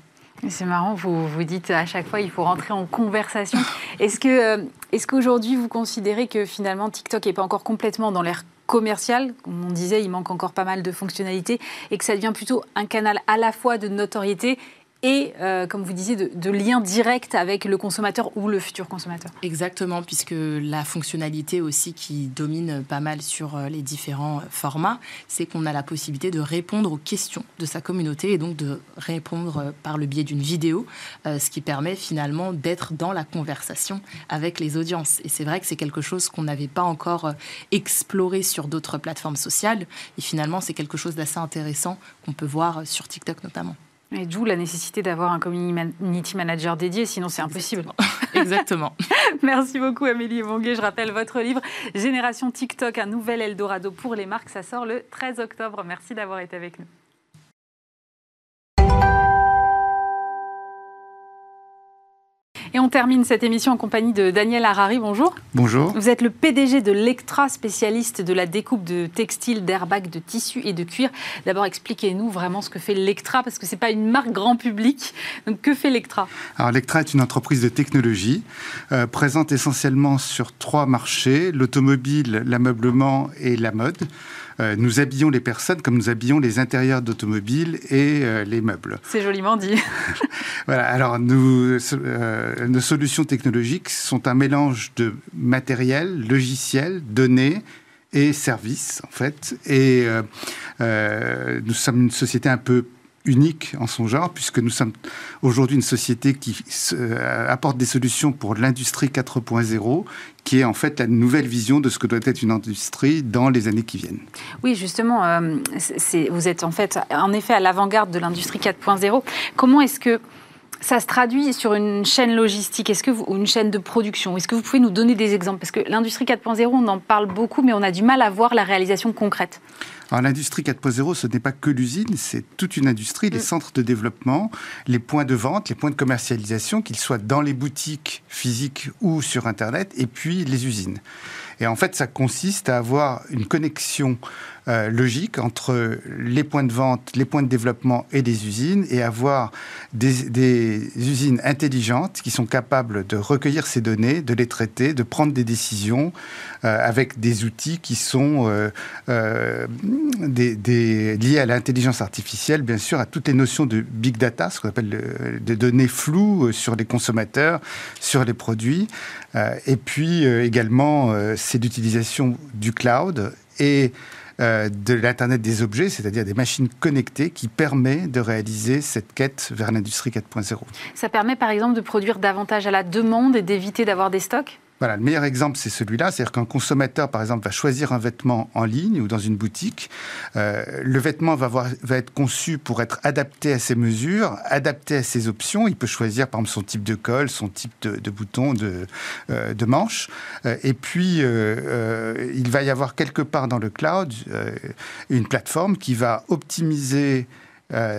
C'est marrant, vous vous dites à chaque fois il faut rentrer en conversation. Est-ce que euh, est-ce qu'aujourd'hui vous considérez que finalement TikTok n'est pas encore complètement dans l'ère commercial, comme on disait, il manque encore pas mal de fonctionnalités, et que ça devient plutôt un canal à la fois de notoriété et, euh, comme vous disiez, de, de, lien direct avec le consommateur ou le futur consommateur. Exactement, puisque la fonctionnalité aussi qui domine pas mal sur euh, les différents formats, c'est qu'on a la possibilité de répondre aux questions de sa communauté et donc de répondre euh, par le biais d'une vidéo, ce qui permet finalement d'être dans la conversation avec les audiences. Et c'est vrai que c'est quelque chose qu'on n'avait pas encore exploré sur d'autres plateformes sociales, et finalement c'est quelque chose d'assez intéressant qu'on peut voir sur TikTok notamment. Et d'où la nécessité d'avoir un community manager dédié, sinon c'est impossible. Exactement. Merci beaucoup Amélie Monguet. Je rappelle votre livre Génération TikTok, un nouvel Eldorado pour les marques. Ça sort le 13 octobre. Merci d'avoir été avec nous. Et on termine cette émission en compagnie de Daniel Harari. Bonjour. Bonjour. Vous êtes le PDG de Lectra, spécialiste de la découpe de textiles, d'airbags, de tissus et de cuir. D'abord, expliquez-nous vraiment ce que fait Lectra, parce que ce n'est pas une marque grand public. Donc, que fait Lectra? Alors, Lectra est une entreprise de technologie euh, présente essentiellement sur trois marchés l'automobile, l'ameublement et la mode. Euh, nous habillons les personnes comme nous habillons les intérieurs d'automobiles et euh, les meubles. C'est joliment dit. voilà, alors nous, euh, nos solutions technologiques sont un mélange de matériel, logiciel, données et services, en fait. Et nous sommes une société un peu unique en son genre, puisque nous sommes aujourd'hui une société qui euh, apporte des solutions pour l'industrie 4.0, qui est en fait la nouvelle vision de ce que doit être une industrie dans les années qui viennent. Oui, justement, euh, vous êtes en fait, en effet, à l'avant-garde de l'industrie 4.0. Comment est-ce que ça se traduit sur une chaîne logistique? Est-ce que ou une chaîne de production? Est-ce que vous pouvez nous donner des exemples? Parce que l'industrie 4.0, on en parle beaucoup, mais on a du mal à voir la réalisation concrète. Alors l'industrie 4.0, ce n'est pas que l'usine, c'est toute une industrie, les mm. centres de développement, les points de vente, les points de commercialisation, qu'ils soient dans les boutiques physiques ou sur Internet, et puis les usines. Et en fait, ça consiste à avoir une connexion euh, logique entre les points de vente, les points de développement et les usines et avoir des, usines intelligentes qui sont capables de recueillir ces données, de les traiter, de prendre des décisions euh, avec des outils qui sont euh, des, liés à l'intelligence artificielle, bien sûr, à toutes les notions de big data, ce qu'on appelle des données floues sur les consommateurs, sur les produits. et puis également, c'est l'utilisation du cloud et euh, de l'Internet des objets, c'est-à-dire des machines connectées qui permet de réaliser cette quête vers l'industrie 4.0. Ça permet par exemple de produire davantage à la demande et d'éviter d'avoir des stocks? Voilà, le meilleur exemple, c'est celui-là. C'est-à-dire qu'un consommateur, par exemple, va choisir un vêtement en ligne ou dans une boutique. Euh, le vêtement va, va être conçu pour être adapté à ses mesures, adapté à ses options. Il peut choisir, par exemple, son type de col, son type de, de bouton, de, euh, de manche. Euh, et puis, il va y avoir quelque part dans le cloud une plateforme qui va optimiser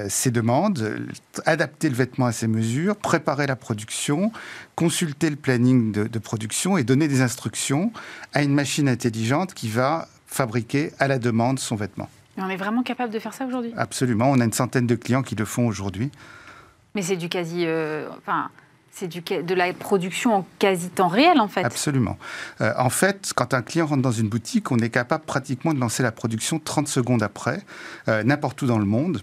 ses demandes, adapter le vêtement à ses mesures, préparer la production, consulter le planning de, production et donner des instructions à une machine intelligente qui va fabriquer à la demande son vêtement. on est vraiment capable de faire ça aujourd'hui? Absolument, on a une centaine de clients qui le font aujourd'hui. Mais c'est du quasi... Euh, enfin... C'est de la production en quasi temps réel, en fait. Absolument. Euh, en fait, quand un client rentre dans une boutique, on est capable pratiquement de lancer la production 30 secondes après, euh, n'importe où dans le monde.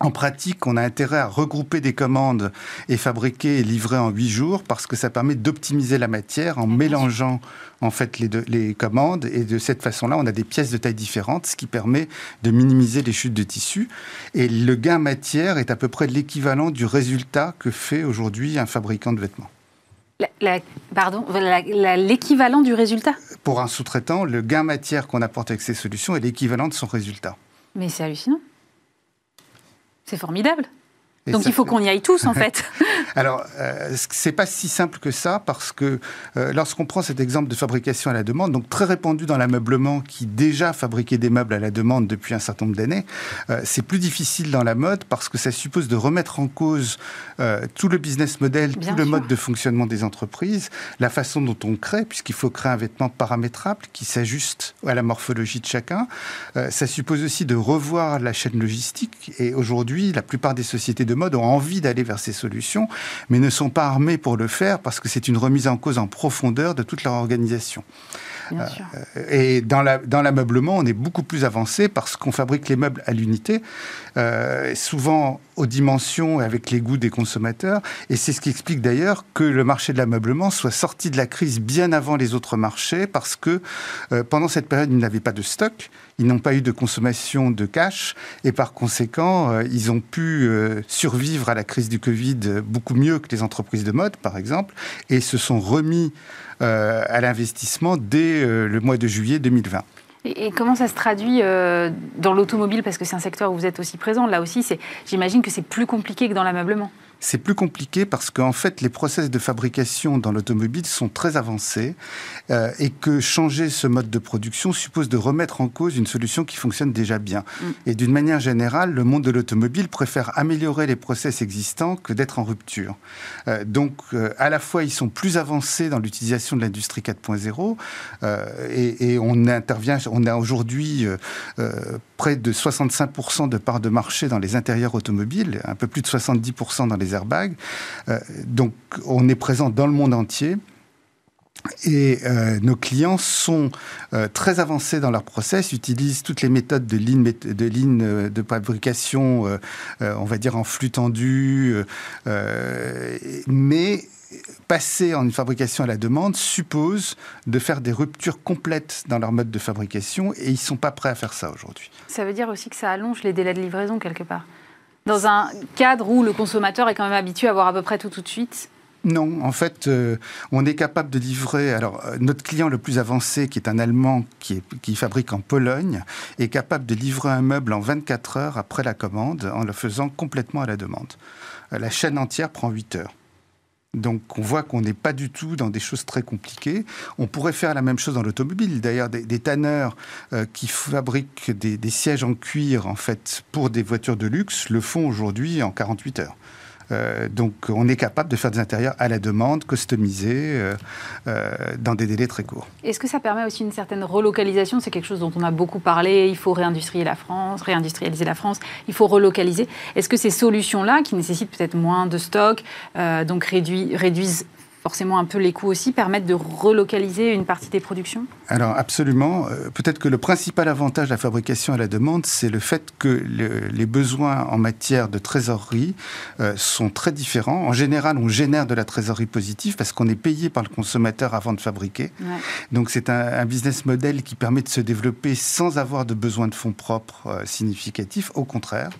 En pratique, on a intérêt à regrouper des commandes et fabriquer et livrer en huit jours parce que ça permet d'optimiser la matière en mélangeant en fait les, les commandes et de cette façon-là, on a des pièces de taille différentes, ce qui permet de minimiser les chutes de tissu. Et le gain matière est à peu près l'équivalent du résultat que fait aujourd'hui un fabricant de vêtements. pardon, l'équivalent du résultat? Pour un sous-traitant, le gain matière qu'on apporte avec ces solutions est l'équivalent de son résultat. Mais c'est hallucinant. C'est formidable. Donc il faut qu'on y aille tous, en fait. Alors, euh, c'est pas si simple que ça, parce que euh, lorsqu'on prend cet exemple de fabrication à la demande, donc très répandu dans l'ameublement, qui déjà fabriquait des meubles à la demande depuis un certain nombre d'années, euh, c'est plus difficile dans la mode, parce que ça suppose de remettre en cause euh, tout le business model, tout le mode de fonctionnement des entreprises, la façon dont on crée, puisqu'il faut créer un vêtement paramétrable qui s'ajuste à la morphologie de chacun. Ça suppose aussi de revoir la chaîne logistique, et aujourd'hui, la plupart des sociétés de mode ont envie d'aller vers ces solutions, mais ne sont pas armées pour le faire parce que c'est une remise en cause en profondeur de toute leur organisation. Euh, et dans l'ameublement, on est beaucoup plus avancé parce qu'on fabrique les meubles à l'unité, euh, souvent aux dimensions et avec les goûts des consommateurs. Et c'est ce qui explique d'ailleurs que le marché de l'ameublement soit sorti de la crise bien avant les autres marchés parce que euh, pendant cette période, ils n'avaient pas de stock, ils n'ont pas eu de consommation de cash et par conséquent, ils ont pu survivre à la crise du Covid beaucoup mieux que les entreprises de mode, par exemple, et se sont remis euh, à l'investissement dès euh, le mois de juillet 2020. Et, comment ça se traduit euh, dans l'automobile? Parce que c'est un secteur où vous êtes aussi présent. Là aussi, j'imagine que c'est plus compliqué que dans l'ameublement c'est plus compliqué parce qu'en fait, les process de fabrication dans l'automobile sont très avancés euh, et que changer ce mode de production suppose de remettre en cause une solution qui fonctionne déjà bien. Mm. Et d'une manière générale, le monde de l'automobile préfère améliorer les process existants que d'être en rupture. Euh, donc, euh, à la fois, ils sont plus avancés dans l'utilisation de l'industrie 4.0 et, et, on intervient, on a aujourd'hui près de 65% de parts de marché dans les intérieurs automobiles, un peu plus de 70% dans les airbags. Euh, donc on est présent dans le monde entier. Et euh, nos clients sont euh, très avancés dans leur process, utilisent toutes les méthodes de ligne de, fabrication, on va dire en flux tendu, mais passer en une fabrication à la demande suppose de faire des ruptures complètes dans leur mode de fabrication et ils ne sont pas prêts à faire ça aujourd'hui. Ça veut dire aussi que ça allonge les délais de livraison quelque part Dans un cadre où le consommateur est quand même habitué à avoir à peu près tout tout de suite non, en fait, euh, on est capable de livrer. Alors, euh, notre client le plus avancé, qui est un Allemand qui, qui, fabrique en Pologne, est capable de livrer un meuble en 24 heures après la commande en le faisant complètement à la demande. Euh, la chaîne entière prend 8 heures. Donc on voit qu'on n'est pas du tout dans des choses très compliquées. On pourrait faire la même chose dans l'automobile. D'ailleurs, des, tanneurs euh, qui fabriquent des, sièges en cuir en fait pour des voitures de luxe le font aujourd'hui en 48 heures. Euh, donc on est capable de faire des intérieurs à la demande, customisés, dans des délais très courts. Est-ce que ça permet aussi une certaine relocalisation? C'est quelque chose dont on a beaucoup parlé. Il faut réindustrialiser la France, réindustrialiser la France. Il faut relocaliser. Est-ce que ces solutions-là, qui nécessitent peut-être moins de stock, donc réduisent forcément un peu les coûts aussi, permettent de relocaliser une partie des productions Alors absolument. Euh, peut-être que le principal avantage de la fabrication à la demande, c'est le fait que les besoins en matière de trésorerie euh, sont très différents. En général, on génère de la trésorerie positive parce qu'on est payé par le consommateur avant de fabriquer. Donc c'est un, business model qui permet de se développer sans avoir de besoin de fonds propres euh, significatifs. Au contraire,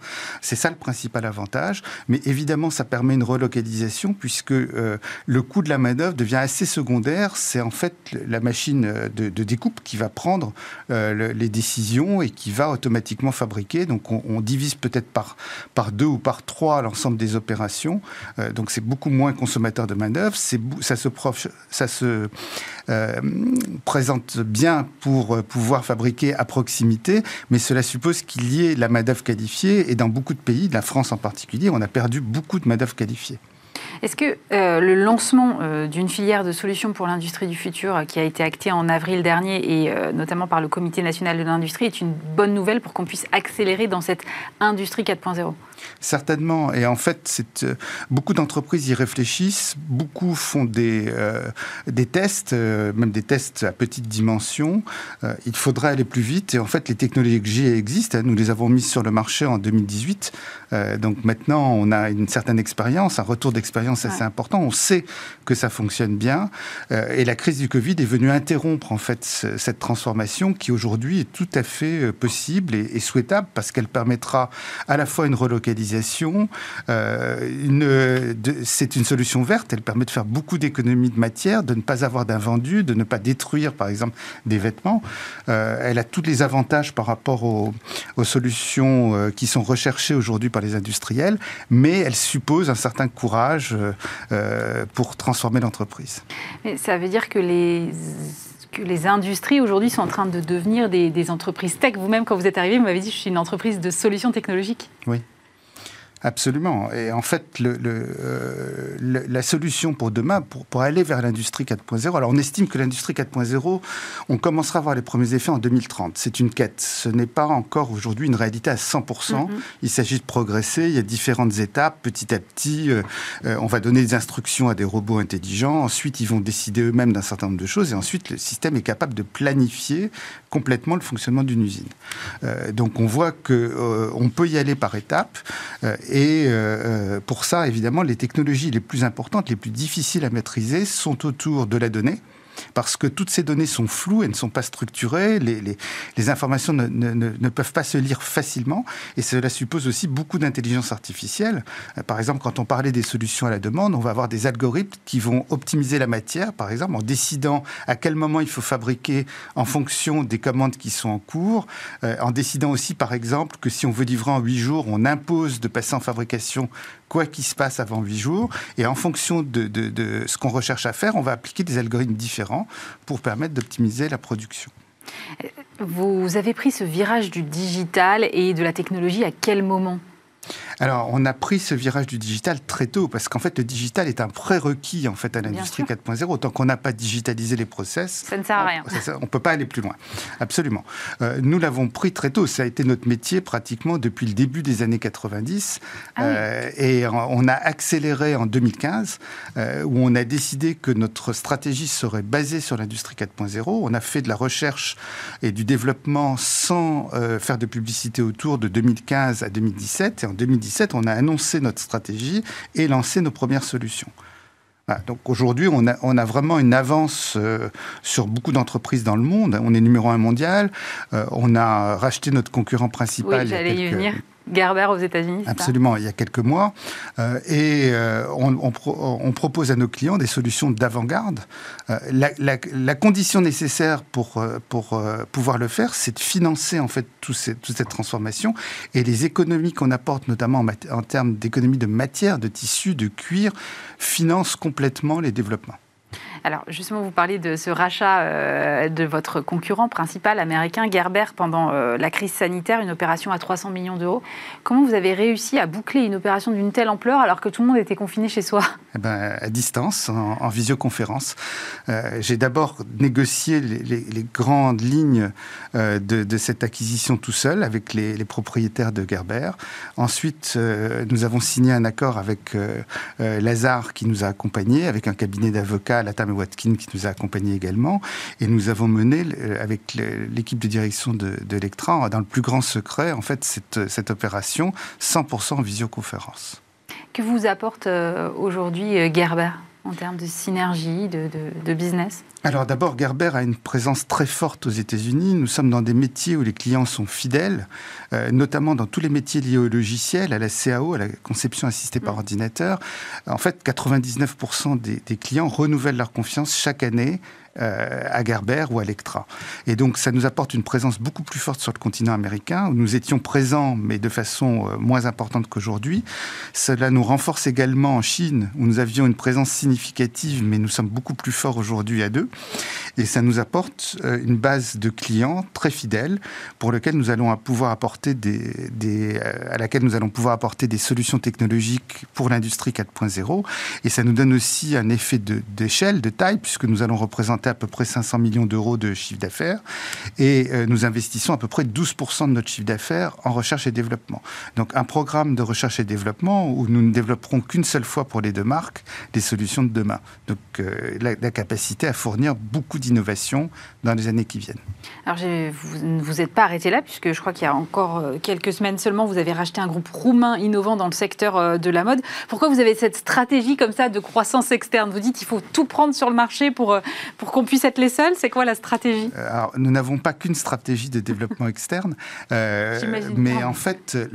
c'est ça le principal avantage. Mais évidemment, ça permet une relocalisation puisque le coût de la la main-d'œuvre devient assez secondaire. C'est en fait la machine de, découpe qui va prendre euh, les décisions et qui va automatiquement fabriquer. Donc on, divise peut-être par, deux ou par trois l'ensemble des opérations. Euh, donc c'est beaucoup moins consommateur de main-d'œuvre. Ça se, euh, présente bien pour pouvoir fabriquer à proximité, mais cela suppose qu'il y ait la main-d'œuvre qualifiée. Et dans beaucoup de pays, la France en particulier, on a perdu beaucoup de main-d'œuvre qualifiée. Est-ce que euh, le lancement euh, d'une filière de solutions pour l'industrie du futur euh, qui a été acté en avril dernier et notamment par le Comité national de l'industrie est une bonne nouvelle pour qu'on puisse accélérer dans cette industrie 4.0 Certainement. Et en fait, beaucoup d'entreprises y réfléchissent. Beaucoup font des, des tests, même des tests à petite dimension. il faudrait aller plus vite. Et en fait, les technologies existent. Nous les avons mises sur le marché en 2018. donc maintenant, on a une certaine expérience, un retour d'expérience assez important. On sait que ça fonctionne bien. Euh, et la crise du Covid est venue interrompre en fait cette transformation qui aujourd'hui est tout à fait euh, possible et, souhaitable parce qu'elle permettra à la fois une relocalisation, euh, c'est une solution verte, elle permet de faire beaucoup d'économies de matière, de ne pas avoir d'invendus, de ne pas détruire par exemple des vêtements. elle a tous les avantages par rapport aux, aux solutions qui sont recherchées aujourd'hui par les industriels, mais elle suppose un certain courage euh, pour transformer l'entreprise. Ça veut dire que les que les industries aujourd'hui sont en train de devenir des, des entreprises tech. Vous-même, quand vous êtes arrivé, vous m'avez dit je suis une entreprise de solutions technologiques. Oui. Absolument. Et en fait, le, euh, le, la solution pour demain, pour, pour aller vers l'industrie 4.0, alors on estime que l'industrie 4.0, on commencera à voir les premiers effets en 2030. C'est une quête. Ce n'est pas encore aujourd'hui une réalité à 100%. Mm-hmm. Il s'agit de progresser. Il y a différentes étapes. Petit à petit, euh, euh, on va donner des instructions à des robots intelligents. Ensuite, ils vont décider eux-mêmes d'un certain nombre de choses. Et ensuite, le système est capable de planifier complètement le fonctionnement d'une usine. donc, on voit que on peut y aller par étapes. Et euh, euh, pour ça, évidemment, les technologies les plus importantes, les plus difficiles à maîtriser sont autour de la donnée, parce que toutes ces données sont floues, elles ne sont pas structurées, les, informations ne, peuvent pas se lire facilement, et cela suppose aussi beaucoup d'intelligence artificielle. Euh, par exemple, quand on parlait des solutions à la demande, on va avoir des algorithmes qui vont optimiser la matière, par exemple, en décidant à quel moment il faut fabriquer en fonction des commandes qui sont en cours, euh, en décidant aussi, par exemple, que si on veut livrer en 8 jours, on impose de passer en fabrication quoi qu'il se passe avant 8 jours, et en fonction de ce qu'on recherche à faire, on va appliquer des algorithmes différents pour permettre d'optimiser la production. Vous avez pris ce virage du digital et de la technologie à quel moment? Alors, on a pris ce virage du digital très tôt, parce qu'en fait, le digital est un prérequis en fait, à l'industrie 4.0. Tant qu'on n'a pas digitalisé les process, ça ne sert à rien. On ne peut pas aller plus loin. Absolument. Euh, nous l'avons pris très tôt. Ça a été notre métier pratiquement depuis le début des années 90. Ah euh, et on a accéléré en 2015, euh, où on a décidé que notre stratégie serait basée sur l'industrie 4.0. On a fait de la recherche et du développement sans faire de publicité autour de 2015 à 2017. Et en 2017, on a annoncé notre stratégie et lancé nos premières solutions. donc aujourd'hui, on a, on a, vraiment une avance euh, sur beaucoup d'entreprises dans le monde. On est numéro un mondial. Euh, on a racheté notre concurrent principal. Oui, j'allais y venir. Gerber aux États-Unis. Absolument, il y a quelques mois. Euh, et euh, on, propose à nos clients des solutions d'avant-garde. Euh, la, condition nécessaire pour, pour pouvoir le faire, c'est de financer en fait toute cette transformation et les économies qu'on apporte, notamment en, en termes d'économies de matière, de tissu, de cuir, financent complètement les développements. Alors justement, vous parlez de ce rachat euh, de votre concurrent principal américain, Gerber, pendant euh, la crise sanitaire, une opération à 300 millions d'euros. Comment vous avez réussi à boucler une opération d'une telle ampleur alors que tout le monde était confiné chez soi? Eh ben, À distance, en, visioconférence. Euh, j'ai d'abord négocié les, grandes lignes de, cette acquisition tout seul avec les, propriétaires de Gerber. Ensuite, nous avons signé un accord avec Lazare qui nous a accompagnés, avec un cabinet d'avocats, Latam et Watkin, qui nous a accompagnés également. Et nous avons mené, avec l'équipe de direction de, de dans le plus grand secret, en fait, cette, cette opération 100% en visioconférence. Que vous apporte euh, aujourd'hui euh, Gerber? En termes de synergie, de, de, business Alors d'abord, Gerber a une présence très forte aux États-Unis. Nous sommes dans des métiers où les clients sont fidèles, euh, notamment dans tous les métiers liés au logiciel, à la CAO, à la conception assistée par mm. ordinateur. En fait, 99% des, des clients renouvellent leur confiance chaque année à Gerber ou à Lectra. Et donc ça nous apporte une présence beaucoup plus forte sur le continent américain, où nous étions présents, mais de façon euh, moins importante qu'aujourd'hui. Cela nous renforce également en Chine, où nous avions une présence significative, mais nous sommes beaucoup plus forts aujourd'hui à deux. Et ça nous apporte euh, une base de clients très fidèles, pour lequel nous allons pouvoir apporter à laquelle nous allons pouvoir apporter des solutions technologiques pour l'industrie 4.0. Et ça nous donne aussi un effet d'échelle, de taille, puisque nous allons représenter à peu près 500 millions d'euros de chiffre d'affaires et euh, nous investissons à peu près 12% de notre chiffre d'affaires en recherche et développement. Donc un programme de recherche et développement où nous ne développerons qu'une seule fois pour les deux marques des solutions de demain. Donc euh, la, capacité à fournir beaucoup d'innovations dans les années qui viennent. Alors vous ne vous êtes pas arrêté là puisque je crois qu'il y a encore euh, quelques semaines seulement vous avez racheté un groupe roumain innovant dans le secteur de la mode. Pourquoi vous avez cette stratégie comme ça de croissance externe? Vous dites qu'il faut tout prendre sur le marché pour, pour qu'on puisse être les seuls C'est quoi la stratégie? Euh, Alors, Nous n'avons pas qu'une stratégie de développement externe, euh, mais en fait, euh,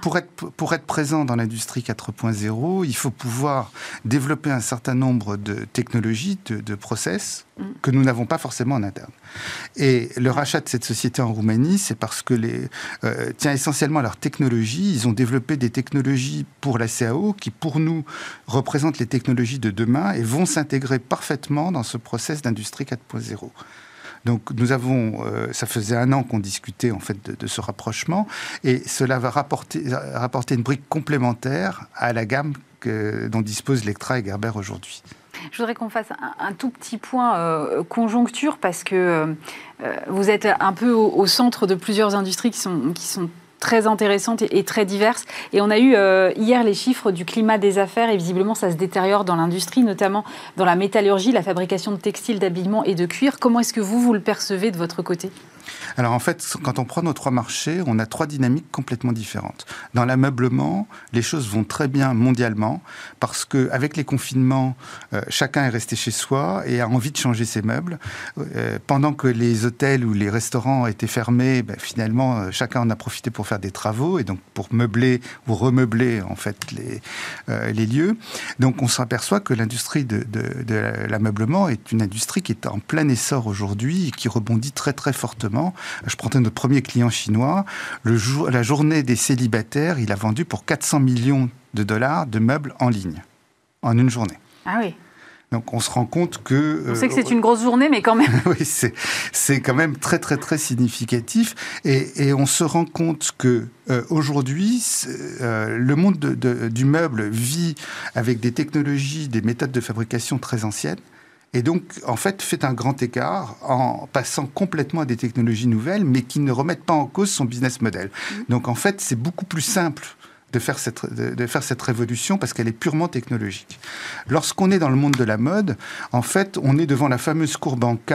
pour être, pour être présent dans l'industrie 4.0, il faut pouvoir développer un certain nombre de technologies, de, de process. Que nous n'avons pas forcément en interne. Et le rachat de cette société en Roumanie, c'est parce que les tient essentiellement à leur technologie. Ils ont développé des technologies pour la CAO qui, pour nous, représentent les technologies de demain et vont s'intégrer parfaitement dans ce process d'industrie industrie 4.0. Donc nous avons, euh, ça faisait un an qu'on discutait en fait de, ce rapprochement, et cela va rapporter, rapporter une brique complémentaire à la gamme dont disposent Lectra et Gerber aujourd'hui. Je voudrais qu'on fasse un, tout petit point euh, conjoncture parce que euh, vous êtes un peu au, centre de plusieurs industries qui sont, qui sont très intéressantes et, très diverses. Et on a eu euh, hier les chiffres du climat des affaires et visiblement ça se détériore dans l'industrie, notamment dans la métallurgie, la fabrication de textiles, d'habillement et de cuir. Comment est-ce que vous, vous le percevez de votre côté? Alors en fait, quand on prend nos trois marchés, on a trois dynamiques complètement différentes. Dans l'ameublement, les choses vont très bien mondialement parce que avec les confinements, euh, chacun est resté chez soi et a envie de changer ses meubles. Euh, pendant que les hôtels ou les restaurants étaient fermés, ben, finalement, euh, chacun en a profité pour faire des travaux et donc pour meubler ou remeubler en fait les, lieux. Donc on s'aperçoit que l'industrie de, de, de l'ameublement est une industrie qui est en plein essor aujourd'hui et qui rebondit très très fortement je prenais notre premier client chinois. Le jour, la journée des célibataires, il a vendu pour 400 millions de dollars de meubles en ligne, en une journée. Ah oui. Donc on se rend compte que... On sait que c'est euh, une grosse journée, mais quand même... oui, c'est quand même très très très significatif. Et, et on se rend compte que euh, aujourd'hui, euh, le monde du meuble vit avec des technologies, des méthodes de fabrication très anciennes. Et donc, en fait, fait un grand écart en passant complètement à des technologies nouvelles, mais qui ne remettent pas en cause son business model. Mmh. Donc, en fait, c'est beaucoup plus simple de faire cette, de, faire cette révolution parce qu'elle est purement technologique. Lorsqu'on est dans le monde de la mode, en fait, on est devant la fameuse courbe en K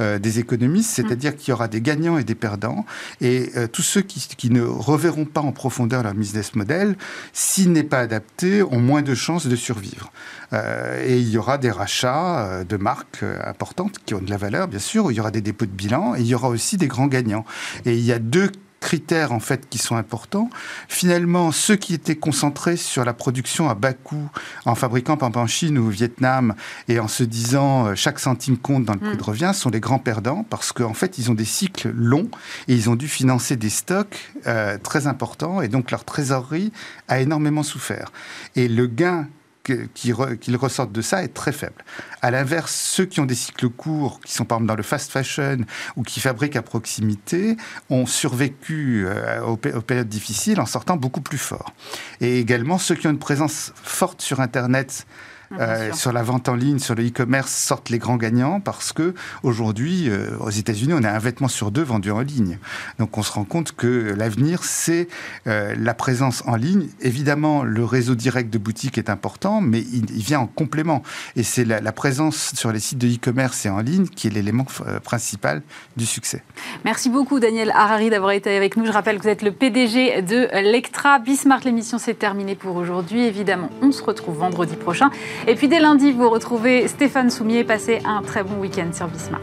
euh, des économistes, c'est-à-dire mmh. qu'il y aura des gagnants et des perdants. Et euh, tous ceux qui, qui, ne reverront pas en profondeur leur business model, s'il n'est pas adapté, ont moins de chances de survivre. Euh, et il y aura des rachats de marques importantes qui ont de la valeur, bien sûr, il y aura des dépôts de bilan, et il y aura aussi des grands gagnants. Et il y a deux critères en fait qui sont importants. Finalement, ceux qui étaient concentrés sur la production à bas coût, en fabriquant par exemple en Chine ou au Vietnam, et en se disant euh, chaque centime compte dans le prix mm. de revient, sont les grands perdants parce qu'en fait ils ont des cycles longs et ils ont dû financer des stocks euh, très importants et donc leur trésorerie a énormément souffert. Et le gain qu'ils ressortent de ça est très faible. À l'inverse, ceux qui ont des cycles courts, qui sont par exemple dans le fast fashion ou qui fabriquent à proximité, ont survécu euh, aux, périodes difficiles en sortant beaucoup plus fort. Et également, ceux qui ont une présence forte sur Internet, euh, sur la vente en ligne, sur le e-commerce, sortent les grands gagnants parce que aujourd'hui, euh, aux États-Unis, on a un vêtement sur deux vendu en ligne. Donc on se rend compte que l'avenir, c'est euh, la présence en ligne. Évidemment, le réseau direct de boutique est important, mais il, vient en complément. Et c'est la, la, présence sur les sites de e-commerce et en ligne qui est l'élément principal du succès. Merci beaucoup, Daniel Harari, d'avoir été avec nous. Je rappelle que vous êtes le PDG de Lectra. Bismart, l'émission s'est terminée pour aujourd'hui. Évidemment, on se retrouve vendredi prochain. Et puis dès lundi, vous retrouvez Stéphane Soumier. Passez un très bon week-end sur Bismart.